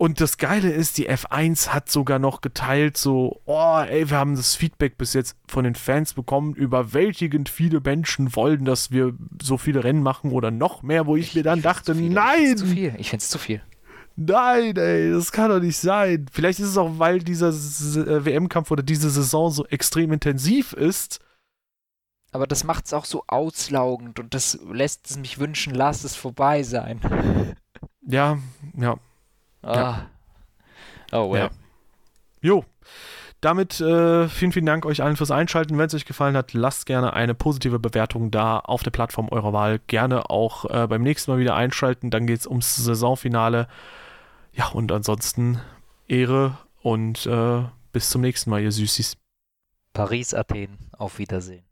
Und das Geile ist, die F1 hat sogar noch geteilt, so, oh, ey, wir haben das Feedback bis jetzt von den Fans bekommen, überwältigend viele Menschen wollen, dass wir so viele Rennen machen oder noch mehr, wo ich, ich mir dann dachte, nein! Ich zu viel. Ich finde es zu viel. Nein, ey, das kann doch nicht sein. Vielleicht ist es auch, weil dieser äh, WM-Kampf oder diese Saison so extrem intensiv ist. Aber das macht es auch so auslaugend und das lässt es mich wünschen, lass es vorbei sein. Ja, ja. Ah. Ja. Oh, well. Ja. Jo. Damit äh, vielen, vielen Dank euch allen fürs Einschalten. Wenn es euch gefallen hat, lasst gerne eine positive Bewertung da auf der Plattform eurer Wahl. Gerne auch äh, beim nächsten Mal wieder einschalten. Dann geht es ums Saisonfinale. Ja, und ansonsten Ehre und äh, bis zum nächsten Mal, ihr Süßis. Paris, Athen, auf Wiedersehen.